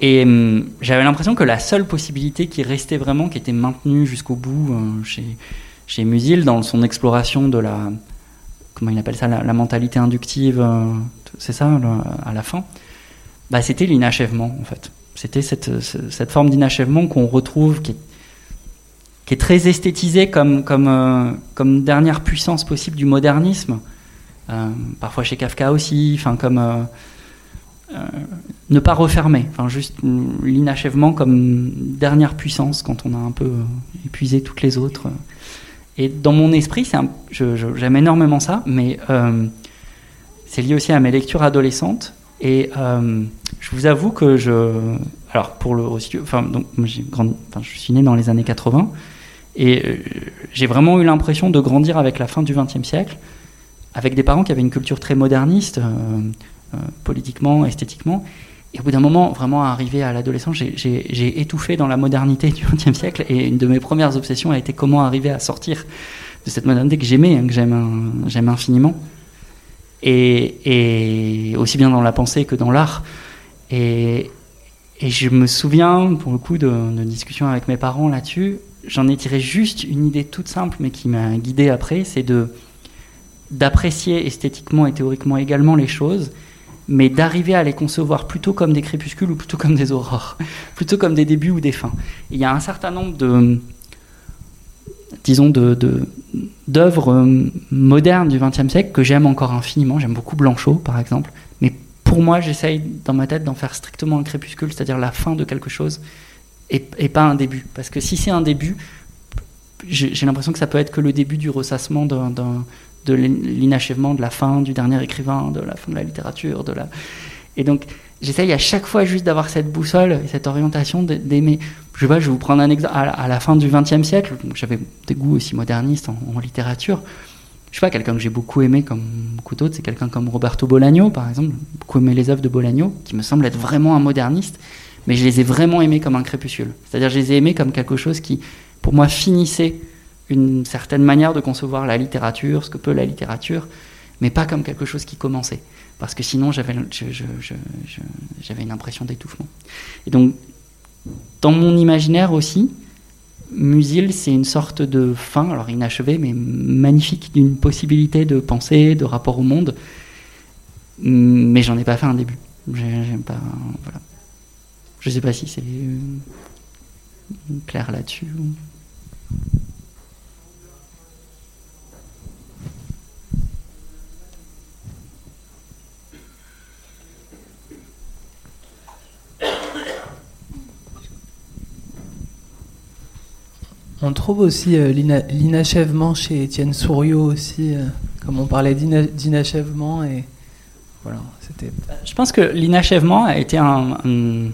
Et hum, j'avais l'impression que la seule possibilité qui restait vraiment, qui était maintenue jusqu'au bout euh, chez, chez Musil, dans son exploration de la, comment il appelle ça, la, mentalité inductive, euh, c'est ça, à la fin, bah, c'était l'inachèvement, en fait. C'était cette, cette, forme d'inachèvement qu'on retrouve, qui est, très esthétisée comme, comme, euh, comme dernière puissance possible du modernisme. Euh, parfois chez Kafka aussi, enfin comme euh, euh, ne pas refermer, enfin juste l'inachèvement comme dernière puissance quand on a un peu épuisé toutes les autres. Et dans mon esprit, j'aime je, énormément ça, mais c'est lié aussi à mes lectures adolescentes. Et je vous avoue que je, alors pour le, enfin donc j'ai je suis né dans les années 80 et j'ai vraiment eu l'impression de grandir avec la fin du XXe siècle avec des parents qui avaient une culture très moderniste, euh, euh, politiquement, esthétiquement. Et au bout d'un moment, vraiment arrivé à l'adolescence, j'ai étouffé dans la modernité du XXe siècle. Et une de mes premières obsessions a été comment arriver à sortir de cette modernité que j'aimais, hein, que j'aime infiniment. Et, aussi bien dans la pensée que dans l'art. Et, je me souviens, pour le coup, de, de discussions avec mes parents là-dessus. J'en ai tiré juste une idée toute simple, mais qui m'a guidé après, c'est de d'apprécier esthétiquement et théoriquement également les choses, mais d'arriver à les concevoir plutôt comme des crépuscules ou plutôt comme des aurores, plutôt comme des débuts ou des fins. il y a un certain nombre de, disons, de, d'œuvres modernes du XXe siècle que j'aime encore infiniment. J'aime beaucoup Blanchot, par exemple, mais pour moi, j'essaye dans ma tête d'en faire strictement un crépuscule, c'est-à-dire la fin de quelque chose, et pas un début. Parce que si c'est un début, j'ai l'impression que ça peut être que le début du ressassement d'un de l'inachèvement de la fin du dernier écrivain, de la fin de la littérature, de la... Et donc, j'essaye à chaque fois juste d'avoir cette boussole et cette orientation d'aimer. Je sais je vais vous prendre un exemple. À, la fin du XXe siècle, j'avais des goûts aussi modernistes en, littérature. Je sais pas, quelqu'un que j'ai beaucoup aimé, comme beaucoup d'autres, c'est quelqu'un comme Roberto Bolaño, par exemple. Beaucoup aimé les œuvres de Bolaño, qui me semble être vraiment un moderniste, mais je les ai vraiment aimés comme un crépuscule. C'est-à-dire, je les ai aimés comme quelque chose qui, pour moi, finissait une certaine manière de concevoir la littérature, ce que peut la littérature, mais pas comme quelque chose qui commençait. Parce que sinon, j'avais, une impression d'étouffement. Et donc, dans mon imaginaire aussi, Musil, c'est une sorte de fin, alors inachevée, mais magnifique, d'une possibilité de pensée, de rapport au monde. Mais j'en ai pas fait un début. J'aime pas. Je sais pas si c'est clair là-dessus. On trouve aussi euh, l'inachèvement chez Étienne Souriau aussi, euh, comme on parlait d'inachèvement et voilà, c'était. Je pense que l'inachèvement a été une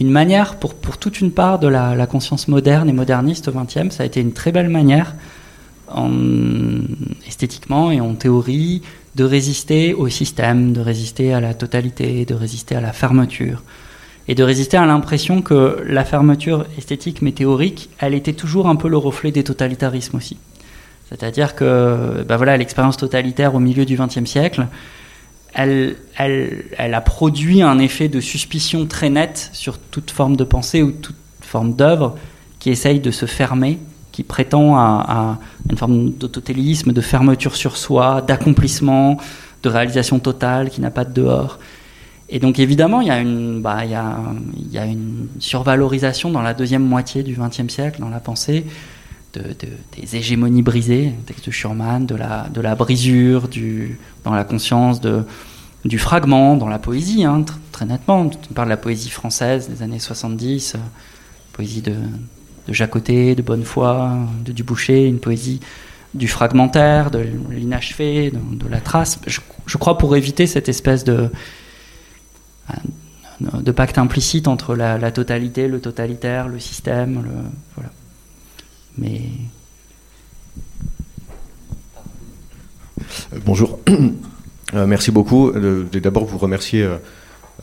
manière pour, pour toute une part de la, conscience moderne et moderniste au XXe, ça a été une très belle manière, en, esthétiquement et en théorie, de résister au système, de résister à la totalité, de résister à la fermeture et de résister à l'impression que la fermeture esthétique mais théorique, elle était toujours un peu le reflet des totalitarismes aussi. C'est-à-dire que ben voilà, l'expérience totalitaire au milieu du XXe siècle, elle, elle, elle, a produit un effet de suspicion très net sur toute forme de pensée ou toute forme d'œuvre qui essaye de se fermer, qui prétend à, à une forme d'autotélisme, de fermeture sur soi, d'accomplissement, de réalisation totale qui n'a pas de dehors. Et donc évidemment, il y, a une, bah, il, y a, une survalorisation dans la deuxième moitié du XXe siècle, dans la pensée, de, des hégémonies brisées, texte de Schurman, de la, brisure, dans la conscience du fragment, dans la poésie, hein, très nettement. On parle de la poésie française des années 70, euh, poésie de, de Jacotet, de Bonnefoy, de Duboucher, une poésie du fragmentaire, de l'inachevé, de, la trace. Je, crois pour éviter cette espèce de de pacte implicite entre la, totalité, le totalitaire, le système. Voilà. Mais. Euh, bonjour. Euh, merci beaucoup. D'abord, vous remercier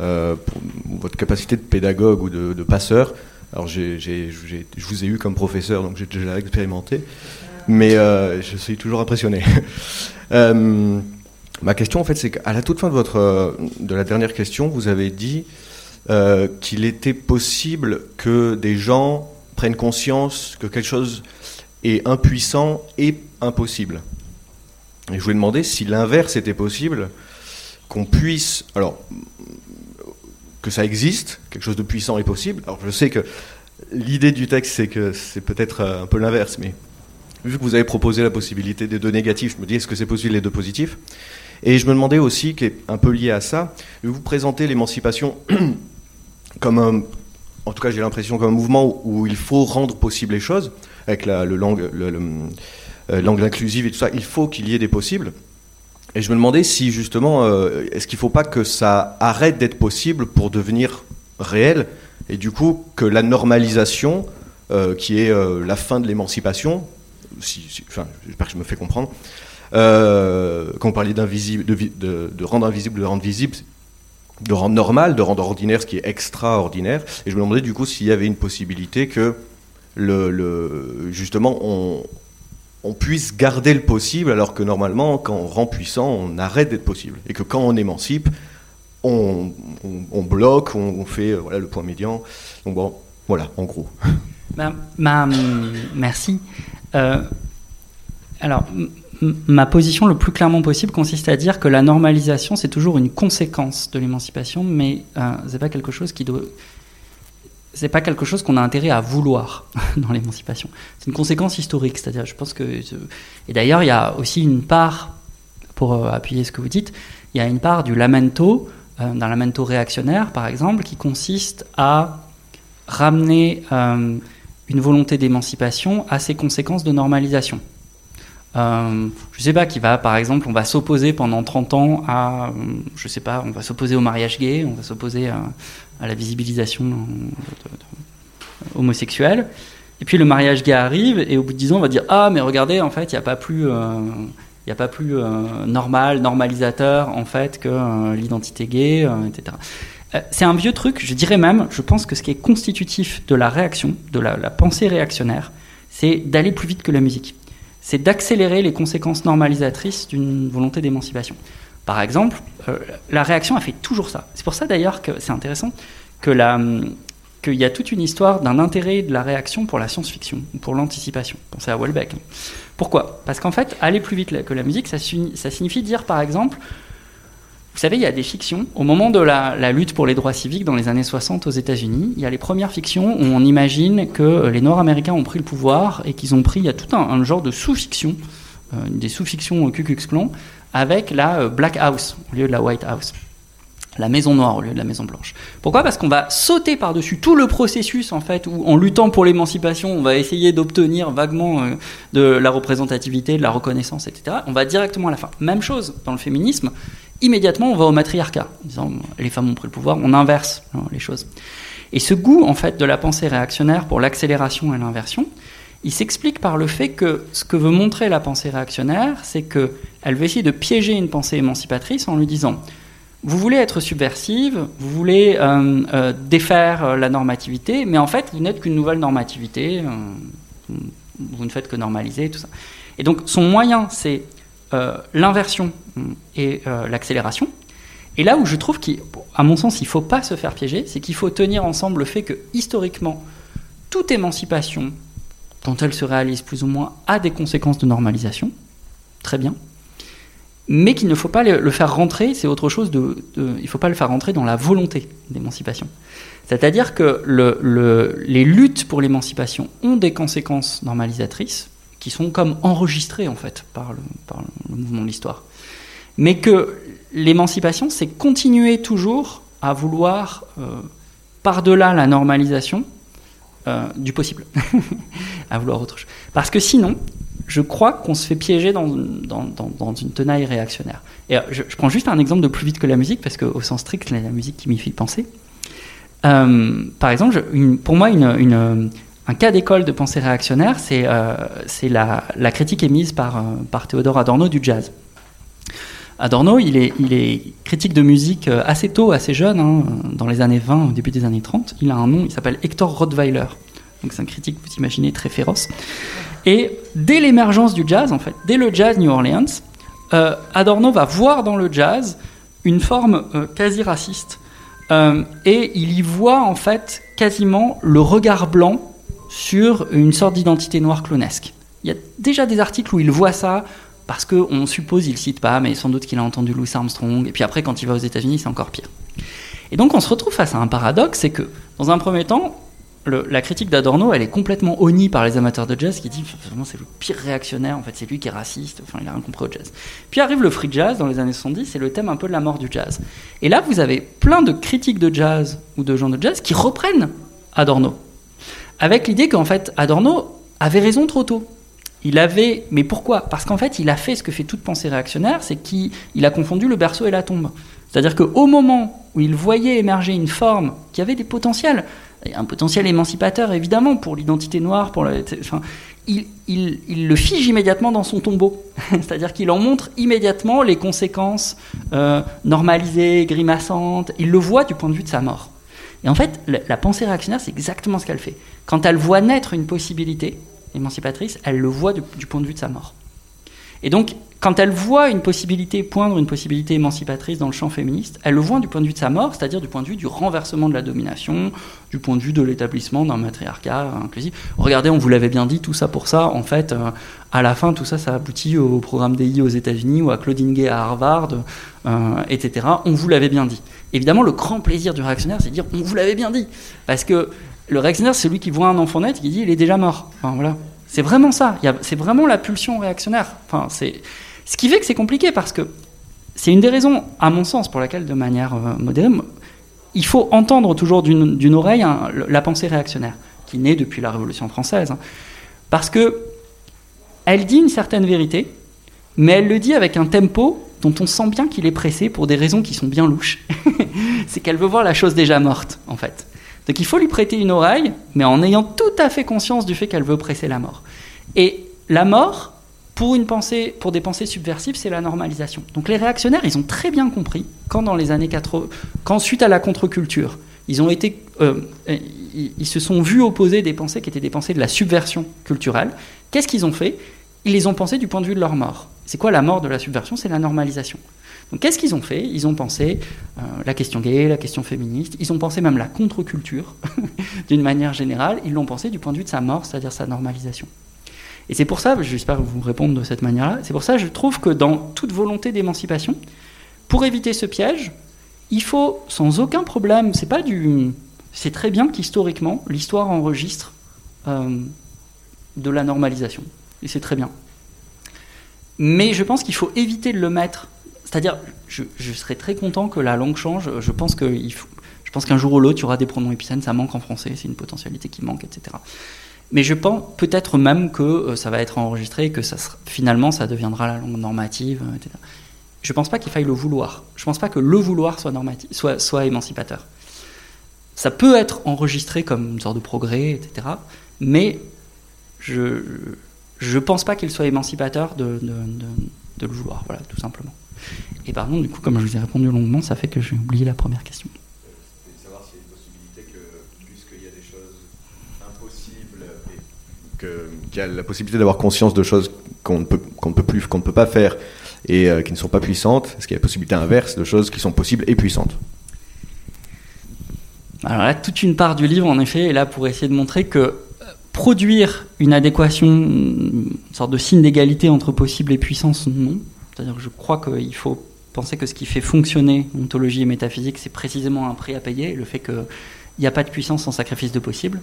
euh, pour votre capacité de pédagogue ou de, passeur. Alors, je vous ai eu comme professeur, donc j'ai déjà expérimenté. Mais je suis toujours impressionné. Ma question, en fait, c'est qu'à la toute fin de, votre, de la dernière question, vous avez dit euh, qu'il était possible que des gens prennent conscience que quelque chose est impuissant et impossible. Et je voulais demander si l'inverse était possible, qu'on puisse, alors, que ça existe, quelque chose de puissant et possible. Alors, je sais que l'idée du texte, c'est que c'est peut-être un peu l'inverse, mais vu que vous avez proposé la possibilité des deux négatifs, je me dis, est-ce que c'est possible les deux positifs? Et je me demandais aussi, qui est un peu lié à ça, vous présentez l'émancipation comme un, en tout cas j'ai l'impression comme un mouvement où, il faut rendre possible les choses, avec la, le langue, euh, langue inclusive et tout ça, il faut qu'il y ait des possibles. Et je me demandais si justement, euh, est-ce qu'il ne faut pas que ça arrête d'être possible pour devenir réel, et du coup que la normalisation, euh, qui est la fin de l'émancipation, enfin, j'espère que je me fais comprendre, euh, quand on parlait d'invisible, de, de, rendre invisible, de rendre visible, de rendre normal, de rendre ordinaire ce qui est extraordinaire. Et je me demandais du coup s'il y avait une possibilité que le, justement on, on, puisse garder le possible alors que normalement quand on rend puissant on arrête d'être possible et que quand on émancipe on, on, bloque, on, fait voilà, le point médian. Donc bon, voilà, en gros. Merci. Euh, alors, ma position le plus clairement possible consiste à dire que la normalisation, c'est toujours une conséquence de l'émancipation, mais euh, c'est pas quelque chose qui doit. C'est pas quelque chose qu'on a intérêt à vouloir dans l'émancipation. C'est une conséquence historique, c'est-à-dire, je pense que. Et d'ailleurs, il y a aussi une part, pour euh, appuyer ce que vous dites, il y a une part du lamento, euh, d'un lamento réactionnaire, par exemple, qui consiste à ramener euh, une volonté d'émancipation à ses conséquences de normalisation. Euh, je sais pas, qui va, par exemple, on va s'opposer pendant 30 ans à, je sais pas, on va s'opposer au mariage gay, on va s'opposer à, la visibilisation homosexuelle. Et puis le mariage gay arrive, et au bout de 10 ans, on va dire Ah, mais regardez, en fait, il n'y a pas plus, euh, a pas plus euh, normal, normalisateur, en fait, que euh, l'identité gay, etc. C'est un vieux truc, je dirais même, je pense que ce qui est constitutif de la réaction, de la pensée réactionnaire, c'est d'aller plus vite que la musique c'est d'accélérer les conséquences normalisatrices d'une volonté d'émancipation. Par exemple, euh, la réaction a fait toujours ça. C'est pour ça d'ailleurs que c'est intéressant que, qu'il y a toute une histoire d'un intérêt de la réaction pour la science-fiction, ou pour l'anticipation. Pensez à Welbeck. Pourquoi? Parce qu'en fait, aller plus vite que la musique, ça signifie dire, par exemple, vous savez, il y a des fictions. Au moment de la, lutte pour les droits civiques dans les années 60 aux États-Unis, il y a les premières fictions où on imagine que les Nord-Américains ont pris le pouvoir et qu'ils ont pris, il y a tout un, genre de sous-fiction, euh, des sous-fictions au Ku Klux avec la euh, Black House au lieu de la White House. La maison noire au lieu de la maison blanche. Pourquoi? Parce qu'on va sauter par-dessus tout le processus, en fait, où en luttant pour l'émancipation, on va essayer d'obtenir vaguement euh, de la représentativité, de la reconnaissance, etc. On va directement à la fin. Même chose dans le féminisme immédiatement on va au matriarcat, disant les femmes ont pris le pouvoir, on inverse hein, les choses. Et ce goût en fait de la pensée réactionnaire pour l'accélération et l'inversion, il s'explique par le fait que ce que veut montrer la pensée réactionnaire, c'est que elle veut essayer de piéger une pensée émancipatrice en lui disant vous voulez être subversive, vous voulez euh, euh, défaire euh, la normativité, mais en fait vous n'êtes qu'une nouvelle normativité, vous ne faites que normaliser tout ça. Et donc son moyen, c'est euh, l'inversion et euh, l'accélération. Et là où je trouve qu'à mon sens, il ne faut pas se faire piéger, c'est qu'il faut tenir ensemble le fait que, historiquement, toute émancipation, quand elle se réalise plus ou moins, a des conséquences de normalisation. Très bien. Mais qu'il ne faut pas le faire rentrer, c'est autre chose, il ne faut pas le faire rentrer dans la volonté d'émancipation. C'est-à-dire que les luttes pour l'émancipation ont des conséquences normalisatrices, qui sont comme enregistrés en fait par le, mouvement de l'histoire. Mais que l'émancipation, c'est continuer toujours à vouloir, euh, par-delà la normalisation, euh, du possible, à vouloir autre chose. Parce que sinon, je crois qu'on se fait piéger dans, dans, une tenaille réactionnaire. Et euh, je, prends juste un exemple de plus vite que la musique, parce qu'au sens strict, c'est la musique qui m'y fait penser. par exemple, pour moi, une, un cas d'école de pensée réactionnaire, c'est euh, la, critique émise par, euh, par Théodore Adorno du jazz. Adorno, il est, critique de musique euh, assez tôt, assez jeune, hein, dans les années 20, au début des années 30. Il a un nom, il s'appelle Hector Rottweiler. Donc c'est un critique, vous imaginez, très féroce. Et dès l'émergence du jazz, en fait, dès le jazz New Orleans, Adorno va voir dans le jazz une forme quasi raciste. et il y voit en fait quasiment le regard blanc sur une sorte d'identité noire clonesque. Il y a déjà des articles où il voit ça, parce qu'on suppose, il cite pas, mais sans doute qu'il a entendu Louis Armstrong, et puis après, quand il va aux États-Unis, c'est encore pire. Et donc, on se retrouve face à un paradoxe, c'est que, dans un premier temps, la critique d'Adorno, elle est complètement honnie par les amateurs de jazz qui disent c'est le pire réactionnaire, en fait, c'est lui qui est raciste, enfin, il a rien compris au jazz. Puis arrive le free jazz dans les années 70, c'est le thème un peu de la mort du jazz. Et là, vous avez plein de critiques de jazz ou de gens de jazz qui reprennent Adorno avec l'idée qu'en fait Adorno avait raison trop tôt. Il avait, mais pourquoi? Parce qu'en fait, il a fait ce que fait toute pensée réactionnaire, c'est qu'il a confondu le berceau et la tombe. C'est-à-dire qu'au moment où il voyait émerger une forme qui avait des potentiels, un potentiel émancipateur évidemment pour l'identité noire, pour enfin, il, le fige immédiatement dans son tombeau. C'est-à-dire qu'il en montre immédiatement les conséquences euh, normalisées, grimaçantes. Il le voit du point de vue de sa mort. Et en fait, la, pensée réactionnaire, c'est exactement ce qu'elle fait. Quand elle voit naître une possibilité émancipatrice, elle le voit du, point de vue de sa mort. Et donc, quand elle voit une possibilité poindre une possibilité émancipatrice dans le champ féministe, elle le voit du point de vue de sa mort, c'est-à-dire du point de vue du renversement de la domination, du point de vue de l'établissement d'un matriarcat inclusif. Regardez, on vous l'avait bien dit, tout ça pour ça, en fait, euh, à la fin, tout ça, ça aboutit au programme DI aux États-Unis ou à Claudine Gay à Harvard, euh, etc. On vous l'avait bien dit. Évidemment, le grand plaisir du réactionnaire, c'est de dire on vous l'avait bien dit. Parce que le réactionnaire, c'est lui qui voit un enfant naître qui dit il est déjà mort. Enfin, voilà. C'est vraiment ça. C'est vraiment la pulsion réactionnaire. Enfin, c'est ce qui fait que c'est compliqué parce que c'est une des raisons, à mon sens, pour laquelle, de manière euh, moderne, il faut entendre toujours d'une oreille la pensée réactionnaire, qui naît depuis la Révolution française. Hein. parce que elle dit une certaine vérité, mais elle le dit avec un tempo dont on sent bien qu'il est pressé pour des raisons qui sont bien louches. c'est qu'elle veut voir la chose déjà morte, en fait. Donc il faut lui prêter une oreille, mais en ayant tout à fait conscience du fait qu'elle veut presser la mort. Et la mort, pour, une pensée, pour des pensées subversives, c'est la normalisation. Donc les réactionnaires, ils ont très bien compris, quand dans les années 80, quand suite à la contre-culture, ils, euh, ils se sont vus opposer des pensées qui étaient des pensées de la subversion culturelle, qu'est-ce qu'ils ont fait? Ils les ont pensées du point de vue de leur mort. C'est quoi la mort de la subversion? C'est la normalisation. Qu'est-ce qu'ils ont fait? Ils ont pensé euh, la question gay, la question féministe, ils ont pensé même la contre-culture, d'une manière générale, ils l'ont pensé du point de vue de sa mort, c'est-à-dire sa normalisation. Et c'est pour ça, j'espère vous répondre de cette manière-là, c'est pour ça que je trouve que dans toute volonté d'émancipation, pour éviter ce piège, il faut sans aucun problème, c'est pas du. C'est très bien qu'historiquement, l'histoire enregistre euh, de la normalisation. Et c'est très bien. Mais je pense qu'il faut éviter de le mettre. C'est-à-dire, je, serais très content que la langue change. Je pense faut. Je pense qu'un jour ou l'autre, il y aura des pronoms épicènes, ça manque en français, c'est une potentialité qui manque, etc. Mais je pense peut-être même que euh, ça va être enregistré, que ça finalement ça deviendra la langue normative, euh, etc. Je ne pense pas qu'il faille le vouloir. Je ne pense pas que le vouloir soit, normatif, soit, soit émancipateur. Ça peut être enregistré comme une sorte de progrès, etc. Mais je ne pense pas qu'il soit émancipateur de, de, de, le vouloir, voilà, tout simplement. Et pardon, du coup, comme je vous ai répondu longuement, ça fait que j'ai oublié la première question. qu'il y a la possibilité d'avoir conscience de choses qu'on ne peut, qu'on ne peut plus, qu'on ne peut pas faire et euh, qui ne sont pas puissantes Est-ce qu'il y a la possibilité inverse de choses qui sont possibles et puissantes? Alors là, toute une part du livre, en effet, est là pour essayer de montrer que euh, produire une adéquation, une sorte de signe d'égalité entre possible et puissance, non. C'est-à-dire que je crois qu'il faut penser que ce qui fait fonctionner ontologie et métaphysique, c'est précisément un prix à payer, le fait qu'il n'y a pas de puissance sans sacrifice de possible.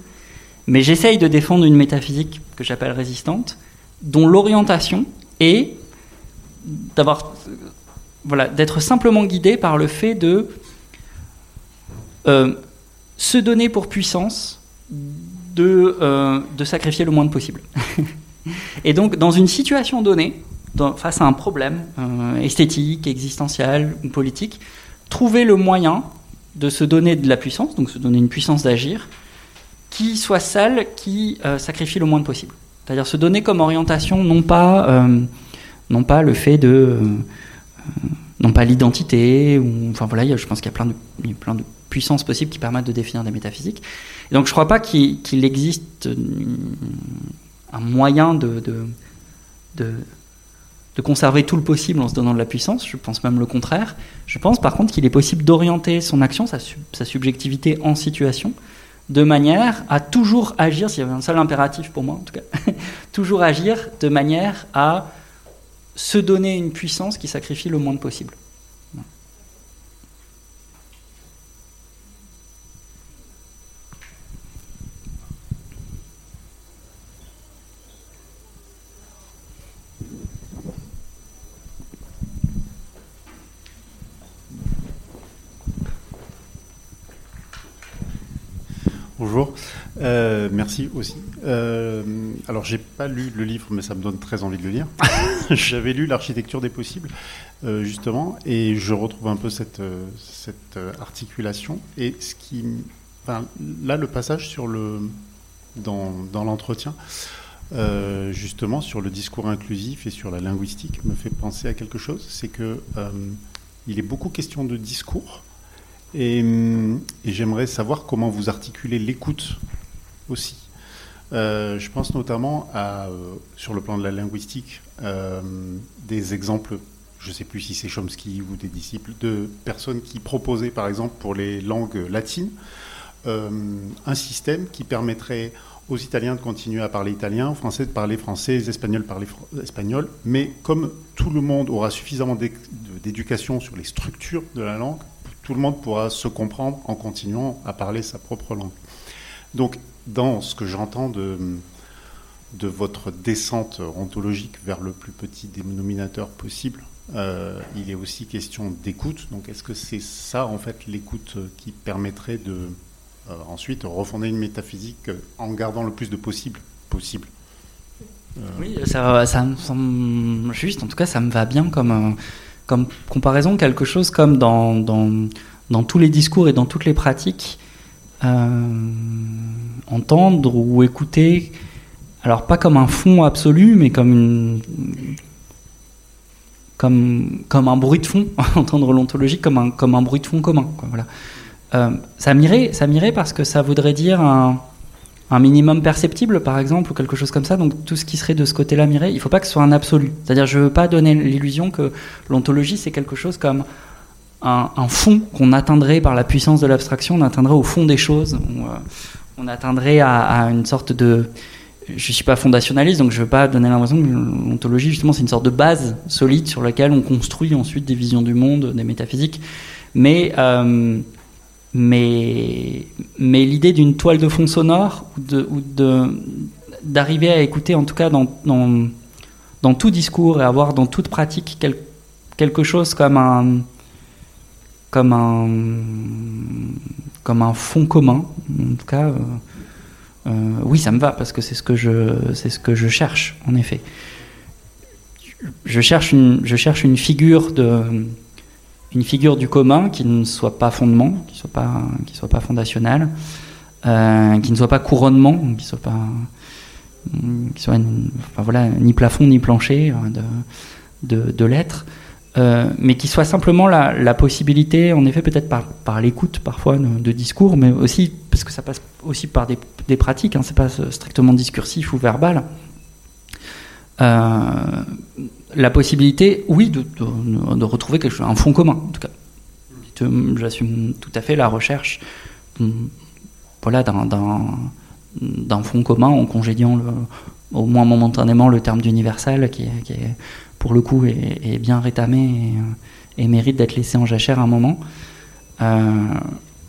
Mais j'essaye de défendre une métaphysique que j'appelle résistante, dont l'orientation est d'avoir, voilà, d'être simplement guidé par le fait de euh, se donner pour puissance de, euh, de sacrifier le moins possible. Et donc, dans une situation donnée, face à un problème euh, esthétique, existentiel ou politique, trouver le moyen de se donner de la puissance, donc se donner une puissance d'agir, qui soit celle qui sacrifie le moins possible. C'est-à-dire se donner comme orientation non pas non pas le fait de euh, non pas l'identité enfin voilà je pense qu'il y a plein de plein de puissances possibles qui permettent de définir des métaphysiques donc je crois pas qu'il existe euh, un moyen de conserver tout le possible en se donnant de la puissance, je pense même le contraire. Je pense par contre qu'il est possible d'orienter son action, sa, subjectivité en situation, de manière à toujours agir, s'il y avait un seul impératif pour moi en tout cas, toujours agir de manière à se donner une puissance qui sacrifie le moins possible. Bonjour, euh, merci aussi. Euh, alors, j'ai pas lu le livre, mais ça me donne très envie de le lire. J'avais lu L'architecture des possibles, euh, justement, et je retrouve un peu cette, euh, cette articulation. Et ce qui, enfin, là, le passage sur le, dans, dans l'entretien, justement, sur le discours inclusif et sur la linguistique, me fait penser à quelque chose. C'est que il est beaucoup question de discours Hum, et, j'aimerais savoir comment vous articulez l'écoute aussi. Euh, je pense notamment à, euh, sur le plan de la linguistique, euh, des exemples, je ne sais plus si c'est Chomsky ou des disciples, de personnes qui proposaient, par exemple, pour les langues latines, un système qui permettrait aux Italiens de continuer à parler italien, aux Français de parler français, aux Espagnols de parler espagnol, mais comme tout le monde aura suffisamment d'éducation sur les structures de la langue, tout le monde pourra se comprendre en continuant à parler sa propre langue. Donc, dans ce que j'entends de, votre descente ontologique vers le plus petit dénominateur possible, euh, il est aussi question d'écoute. Donc, est-ce que c'est ça, en fait, l'écoute qui permettrait de euh, ensuite refonder une métaphysique en gardant le plus de possible possible euh, Oui, ça, ça me semble juste. En tout cas, ça me va bien comme comme comparaison quelque chose comme dans, dans, dans, tous les discours et dans toutes les pratiques, euh, entendre ou écouter, alors pas comme un fond absolu, mais comme une, comme, comme un bruit de fond, entendre l'ontologie comme un, comme un bruit de fond commun. Quoi, voilà. Euh, ça m'irait parce que ça voudrait dire un, un minimum perceptible, par exemple, ou quelque chose comme ça. Donc tout ce qui serait de ce côté-là, Mireille, il ne faut pas que ce soit un absolu. C'est-à-dire, je ne veux pas donner l'illusion que l'ontologie, c'est quelque chose comme un, fond qu'on atteindrait par la puissance de l'abstraction, on atteindrait au fond des choses, on, euh, atteindrait à, une sorte de... Je ne suis pas fondationaliste, donc je ne veux pas donner l'impression que l'ontologie, justement, c'est une sorte de base solide sur laquelle on construit ensuite des visions du monde, des métaphysiques. Mais... Euh, mais, mais l'idée d'une toile de fond sonore, ou de, ou de, d'arriver à écouter, en tout cas dans, dans, dans, tout discours et avoir dans toute pratique quelque chose comme un, comme un, comme un fond commun, en tout cas, euh, euh, oui, ça me va parce que c'est ce que je, c'est ce que je cherche, en effet. Je cherche une, je cherche une figure de une figure du commun qui ne soit pas fondement, qui soit pas, qui soit pas fondationnel, euh, qui ne soit pas couronnement, qui soit pas, qui soit, voilà, ni plafond ni plancher euh, de, de, l'être, euh, mais qui soit simplement la, la possibilité, en effet, peut-être par, par l'écoute parfois de, discours, mais aussi parce que ça passe aussi par des, des pratiques, hein, c'est pas strictement discursif ou verbal. La possibilité, oui, de, de, retrouver quelque chose, un fond commun, en tout cas. J'assume tout à fait la recherche voilà, d'un fond commun en congédiant le, au moins momentanément le terme d'universel qui, qui, pour le coup, est, bien rétamé et, mérite d'être laissé en jachère un moment. Euh,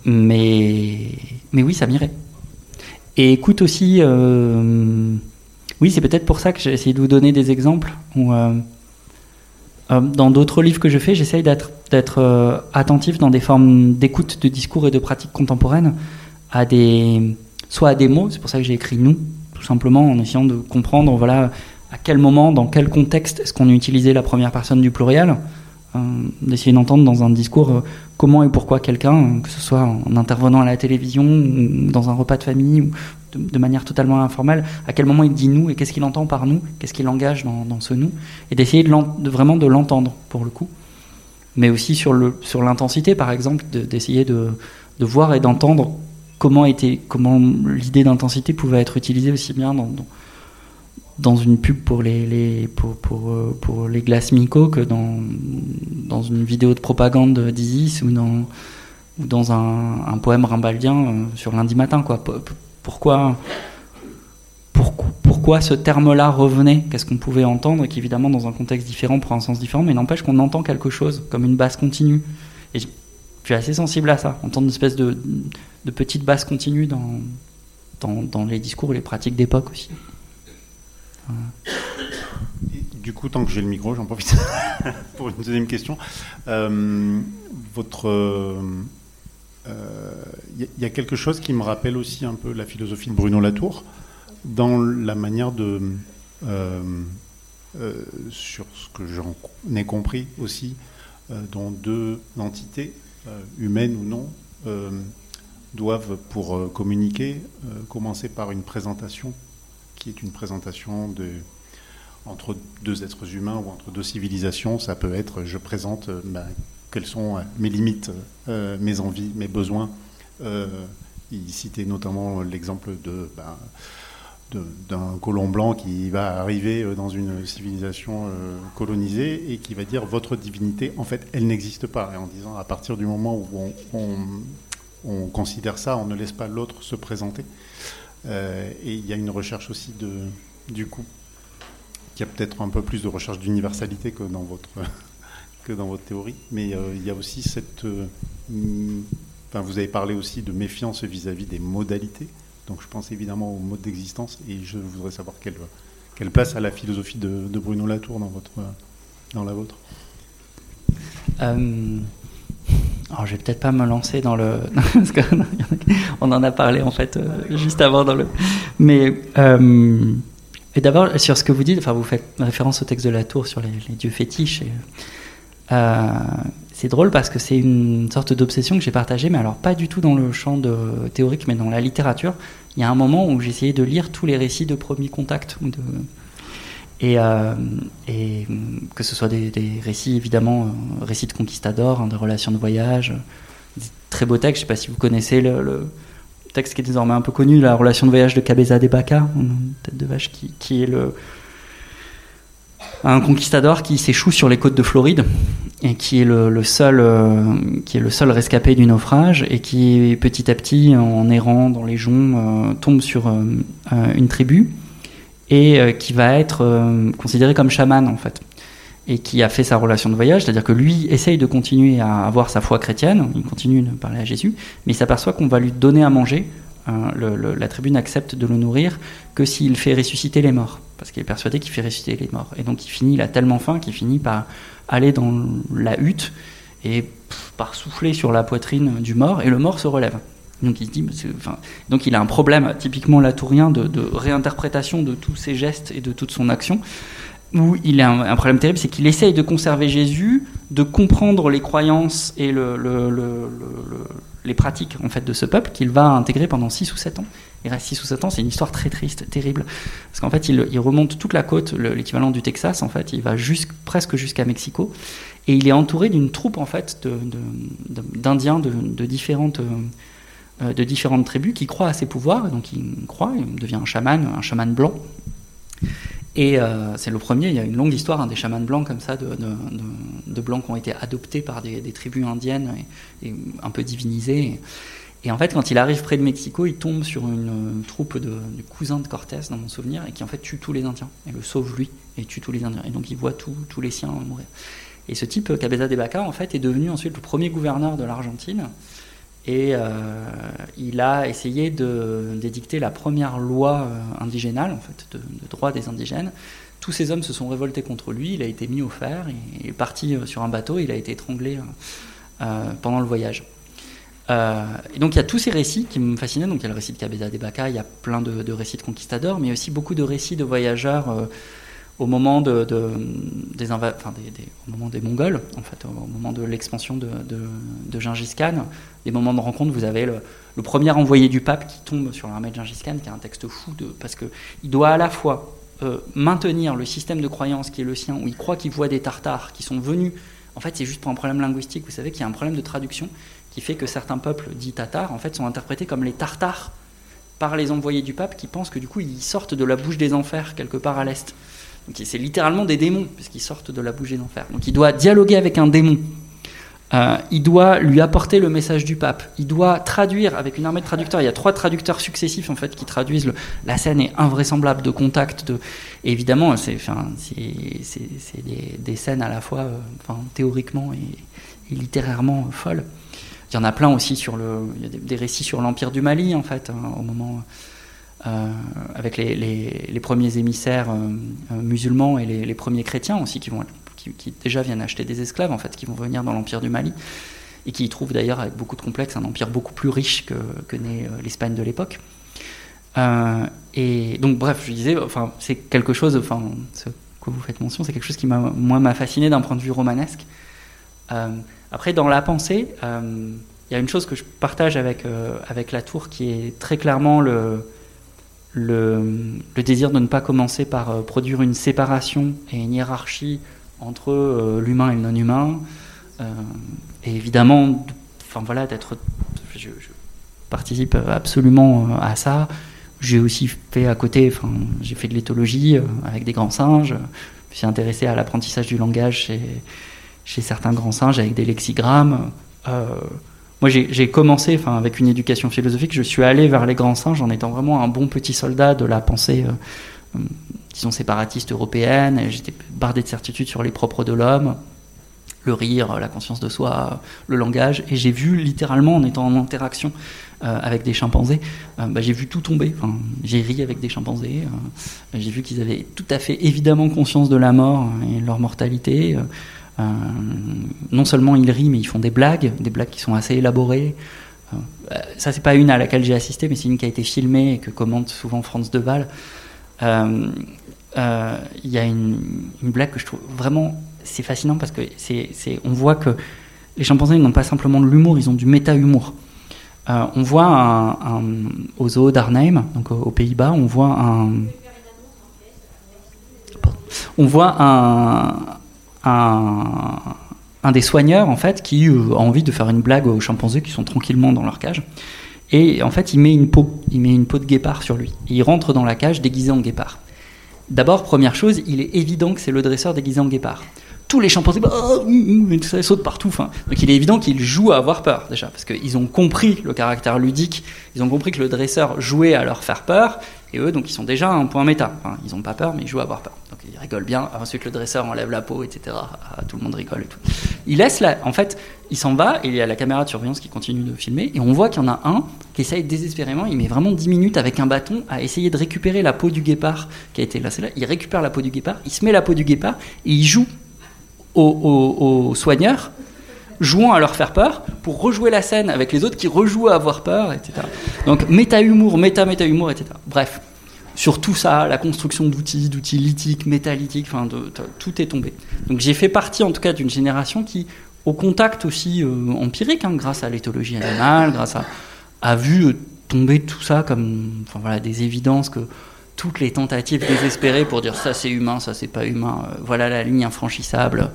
mais, mais oui, ça m'irait. Et écoute aussi. Euh, oui, c'est peut-être pour ça que j'ai essayé de vous donner des exemples. Euh, euh, dans d'autres livres que je fais, j'essaye d'être, euh, attentif dans des formes d'écoute, de discours et de pratiques contemporaines, à des, soit à des mots, c'est pour ça que j'ai écrit nous, tout simplement en essayant de comprendre voilà, à quel moment, dans quel contexte est-ce qu'on utilisait la première personne du pluriel, d'essayer d'entendre dans un discours comment et pourquoi quelqu'un, que ce soit en intervenant à la télévision, ou dans un repas de famille, ou de, manière totalement informelle, à quel moment il dit nous et qu'est-ce qu'il entend par nous, qu'est-ce qu'il engage dans, ce nous, et d'essayer de, vraiment de l'entendre pour le coup. Mais aussi sur l'intensité, sur par exemple, d'essayer de, voir et d'entendre comment, était, comment l'idée d'intensité pouvait être utilisée aussi bien dans, une pub pour les, les pour, pour, euh, les glaces Miko que dans, dans une vidéo de propagande d'Isis ou dans, ou dans un, un poème rimbaldien euh, sur lundi matin. Quoi pourquoi, pourquoi, ce terme-là revenait, qu'est-ce qu'on pouvait entendre, et qui évidemment dans un contexte différent prend un sens différent, mais n'empêche qu'on entend quelque chose, comme une basse continue. Et je, suis assez sensible à ça, entendre une espèce de, de petite basse continue dans, dans, les discours et les pratiques d'époque aussi. Du coup, tant que j'ai le micro, j'en profite pour une deuxième question. Euh, votre il euh, y, a quelque chose qui me rappelle aussi un peu la philosophie de Bruno Latour dans la manière de, euh, euh, sur ce que j'en ai compris aussi, dont deux entités, humaines ou non, doivent, pour communiquer, commencer par une présentation qui est une présentation de, entre deux êtres humains ou entre deux civilisations. Ça peut être je présente ma quelles sont euh, mes limites, euh, mes envies, mes besoins. Euh, il citait notamment l'exemple ben, de, d'un colon blanc qui va arriver dans une civilisation colonisée et qui va dire votre divinité, en fait, elle n'existe pas. Et en disant à partir du moment où on, considère ça, on ne laisse pas l'autre se présenter. Et il y a une recherche aussi de, du coup, qui a peut-être un peu plus de recherche d'universalité que dans votre que dans votre théorie, mais euh, il y a aussi cette... Euh, enfin, vous avez parlé aussi de méfiance vis-à-vis des modalités, donc je pense évidemment au mode d'existence, et je voudrais savoir quelle, quelle place a la philosophie de, Bruno Latour dans, votre, dans la vôtre. Euh, alors, je vais peut-être pas me lancer dans le. on en a parlé en fait juste avant dans le. Mais. Et d'abord, sur ce que vous dites, enfin, vous faites référence au texte de Latour sur les, dieux fétiches. Euh, c'est drôle parce que c'est une sorte d'obsession que j'ai partagée, mais alors pas du tout dans le champ de, théorique, mais dans la littérature. Il y a un moment où j'essayais de lire tous les récits de premier contact. Ou de, et, euh, et, que ce soit des, récits, évidemment, euh, récits de conquistadors, hein, de relations de voyage, des très beaux textes. Je ne sais pas si vous connaissez le, texte qui est désormais un peu connu, la relation de voyage de Cabeza de Baca, tête de vache, qui, qui est le, un conquistador qui s'échoue sur les côtes de Floride et qui est le, seul, euh, qui est le seul rescapé du naufrage et qui petit à petit, en errant dans les joncs, tombe sur une tribu et qui va être considéré comme chaman en fait et qui a fait sa relation de voyage, c'est-à-dire que lui essaye de continuer à avoir sa foi chrétienne, il continue de parler à Jésus, mais il s'aperçoit qu'on va lui donner à manger, la tribu n'accepte de le nourrir que s'il fait ressusciter les morts parce qu'il est persuadé qu'il fait ressusciter les morts. Et donc il finit, il a tellement faim qu'il finit par aller dans la hutte et par souffler sur la poitrine du mort, et le mort se relève. Donc il se dit, donc il a un problème typiquement latourien de, de, réinterprétation de tous ses gestes et de toute son action. Où il a un, problème terrible, c'est qu'il essaye de conserver Jésus, de comprendre les croyances et le, les pratiques en fait de ce peuple qu'il va intégrer pendant 6 ou 7 ans il reste 6 ou 7 ans, c'est une histoire très triste, terrible. Parce qu'en fait, il, remonte toute la côte, l'équivalent du Texas, en fait, il va presque jusqu'à Mexico, et il est entouré d'une troupe, en fait, d'Indiens de, de, différentes, euh, de différentes tribus qui croient à ses pouvoirs, donc il croit, il devient un chaman, un chaman blanc. Et euh, c'est le premier, il y a une longue histoire hein, des chamans blancs comme ça, de, de, blancs qui ont été adoptés par des, tribus indiennes et, un peu divinisés. Et en fait, quand il arrive près de Mexico, il tombe sur une euh, troupe de, cousins de Cortés, dans mon souvenir, et qui en fait tue tous les Indiens, et le sauve lui, et tue tous les Indiens. Et donc il voit tous les siens mourir. Et ce type, Cabeza de Baca, en fait, est devenu ensuite le premier gouverneur de l'Argentine. Et euh, il a essayé d'édicter la première loi euh, indigénale, en fait, de, droit des indigènes. Tous ces hommes se sont révoltés contre lui, il a été mis au fer, il est parti sur un bateau, il a été étranglé pendant le voyage. Euh, et donc il y a tous ces récits qui me fascinaient. Donc il y a le récit de Cabeza de Baca, il y a plein de, récits de conquistadors, mais aussi beaucoup de récits de voyageurs euh, au moment de, des, Mongols, en fait, au moment de l'expansion de, de, Gengis Khan, des moments de rencontre. Vous avez le, premier envoyé du pape qui tombe sur l'armée de Gengis Khan, qui a un texte fou de, parce que il doit à la fois euh, maintenir le système de croyance qui est le sien, où il croit qu'il voit des Tartares qui sont venus. En fait, c'est juste pour un problème linguistique. Vous savez qu'il y a un problème de traduction qui fait que certains peuples dits tatars en fait sont interprétés comme les tartares par les envoyés du pape qui pensent que du coup ils sortent de la bouche des enfers quelque part à l'est. Donc c'est littéralement des démons puisqu'ils sortent de la bouche des enfers. Donc il doit dialoguer avec un démon. Euh, il doit lui apporter le message du pape. Il doit traduire avec une armée de traducteurs. Il y a trois traducteurs successifs en fait qui traduisent la scène est invraisemblable de contact. De, évidemment, c'est des, scènes à la fois euh, théoriquement et, et littérairement folles. Il y en a plein aussi sur le. Il y a des, récits sur l'Empire du Mali, en fait, hein, au moment. Euh, avec les, premiers émissaires euh, euh, musulmans et les, premiers chrétiens aussi qui, vont, qui, déjà viennent acheter des esclaves, en fait, qui vont venir dans l'Empire du Mali et qui y trouvent d'ailleurs avec beaucoup de complexes un empire beaucoup plus riche que, n'est l'Espagne de l'époque. et donc, bref, je disais, enfin, c'est quelque chose, enfin, ce que vous faites mention, c'est quelque chose qui m'a, moi, m'a fasciné d'un point de vue romanesque. Après, dans la pensée, il y a une chose que je partage avec, avec la tour qui est très clairement le, le, désir de ne pas commencer par euh, produire une séparation et une hiérarchie entre l'humain et le non-humain. et évidemment, enfin voilà, d'être. Je, participe absolument à ça. J'ai aussi fait à côté, j'ai fait de l'éthologie avec des grands singes. Je me suis intéressé à l'apprentissage du langage chez certains grands singes avec des lexigrammes. Euh, moi, j'ai commencé enfin, avec une éducation philosophique, je suis allé vers les grands singes en étant vraiment un bon petit soldat de la pensée, euh, euh, disons, séparatiste européenne. J'étais bardé de certitudes sur les propres de l'homme, le rire, la conscience de soi, le langage. Et j'ai vu littéralement, en étant en interaction avec des chimpanzés, bah, j'ai vu tout tomber. J'ai ri avec des chimpanzés. j'ai vu qu'ils avaient tout à fait évidemment conscience de la mort et de leur mortalité. Euh, non seulement ils rient, mais ils font des blagues, des blagues qui sont assez élaborées. Euh, ça, c'est pas une à laquelle j'ai assisté, mais c'est une qui a été filmée et que commente souvent Franz Deval. Euh, il y a une, blague que je trouve vraiment c'est fascinant parce que c'est, on voit que les chimpanzés n'ont pas simplement de l'humour, ils ont du méta-humour. on voit un, au zoo d'Arnhem, donc aux Pays-Bas, on voit un, on voit un, un, des soigneurs en fait qui a envie de faire une blague aux chimpanzés qui sont tranquillement dans leur cage Et en fait, il met une peau, il met une peau de guépard sur lui. Et il rentre dans la cage déguisé en guépard. D'abord, première chose, il est évident que c'est le dresseur déguisé en guépard. Tous les chimpanzés, oh, ça saute partout. Enfin, donc il est évident qu'il joue à avoir peur déjà, parce qu'ils ont compris le caractère ludique, ils ont compris que le dresseur jouait à leur faire peur, et eux, donc, ils sont déjà à un point méta. ils n'ont pas peur, mais ils jouent à avoir peur. Donc, ils rigolent bien. Ensuite, le dresseur enlève la peau, etc. Ah, tout le monde rigole et tout. Il laisse. En fait, il s'en va il y a la caméra de surveillance qui continue de filmer. Et on voit qu'il y en a un qui essaye désespérément. Il met vraiment 10 minutes avec un bâton à essayer de récupérer la peau du guépard qui a été là. Il récupère la peau du guépard, il se met la peau du guépard et il joue aux, soigneurs jouant à leur faire peur pour rejouer la scène avec les autres qui rejouent à avoir peur, etc. Donc méta-humour, méta-méta-humour, etc. Bref, sur tout ça, la construction d'outils, d'outils lithiques, métallitiques, enfin, tout est tombé. Donc j'ai fait partie en tout cas d'une génération qui, au contact aussi euh, empirique, hein, grâce à l'éthologie animale, grâce à, a vu euh, tomber tout ça comme voilà, des évidences que toutes les tentatives désespérées pour dire ça c'est humain, ça c'est pas humain, euh, voilà la ligne infranchissable,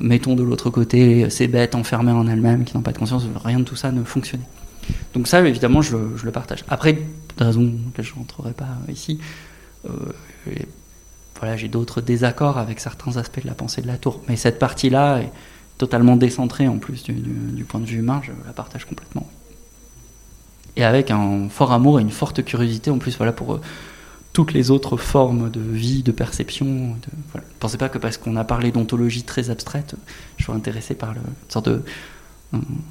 mettons de l'autre côté ces bêtes enfermées en elles-mêmes qui n'ont pas de conscience, rien de tout ça ne fonctionnait. Donc ça évidemment je, le partage. Après, de raison que je rentrerai pas ici, euh, voilà, j'ai d'autres désaccords avec certains aspects de la pensée de la tour, mais cette partie-là est totalement décentrée en plus du, point de vue humain, je la partage complètement et avec un fort amour et une forte curiosité en plus voilà pour euh, toutes les autres formes de vie, de perception. De, voilà. Ne pensez pas que parce qu'on a parlé d'ontologie très abstraite, je suis intéressé par le, une sorte de,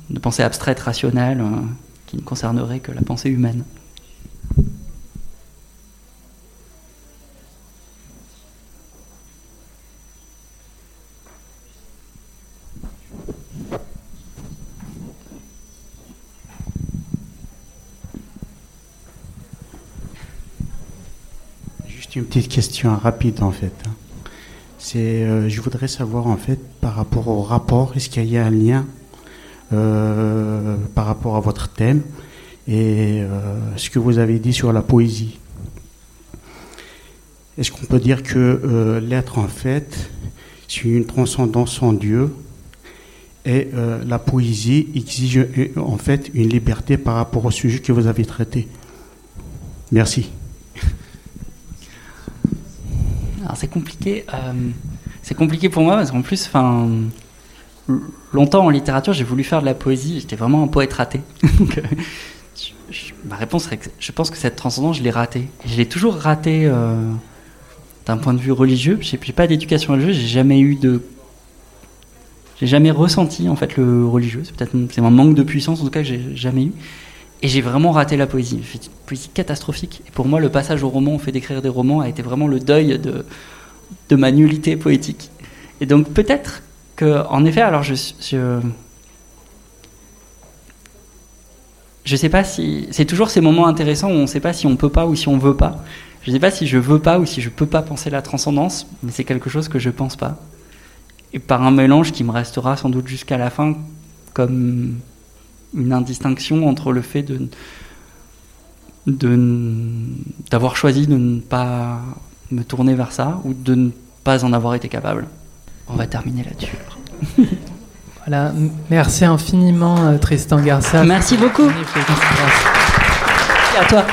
de pensée abstraite, rationnelle, euh, qui ne concernerait que la pensée humaine. Une petite question rapide en fait. C'est, euh, je voudrais savoir en fait par rapport au rapport, est-ce qu'il y a un lien euh, par rapport à votre thème et euh, ce que vous avez dit sur la poésie. Est-ce qu'on peut dire que l'être en fait, c'est une transcendance en Dieu et la poésie exige en fait une liberté par rapport au sujet que vous avez traité? Merci. c'est compliqué. Euh, c'est compliqué pour moi parce qu'en plus, enfin, longtemps en littérature, j'ai voulu faire de la poésie. J'étais vraiment un poète raté. Euh, ma réponse serait que je pense que cette transcendance, je l'ai ratée. Je l'ai toujours ratée euh, d'un point de vue religieux. J'ai pas d'éducation religieuse. J'ai jamais eu de j'ai jamais ressenti en fait le religieux. C'est peut-être c'est un manque de puissance en tout cas que j'ai jamais eu. Et j'ai vraiment raté la poésie. J'ai une poésie catastrophique. Et pour moi, le passage au roman, on fait d'écrire des romans, a été vraiment le deuil de, de ma nullité poétique. Et donc peut-être que, en effet, alors je, je je sais pas si c'est toujours ces moments intéressants où on ne sait pas si on peut pas ou si on veut pas. Je ne sais pas si je veux pas ou si je peux pas penser la transcendance, mais c'est quelque chose que je pense pas. Et par un mélange qui me restera sans doute jusqu'à la fin comme une indistinction entre le fait de d'avoir choisi de ne pas me tourner vers ça ou de ne pas en avoir été capable. On va terminer là-dessus. voilà, merci infiniment euh, Tristan Garcia. Merci beaucoup. Merci à toi.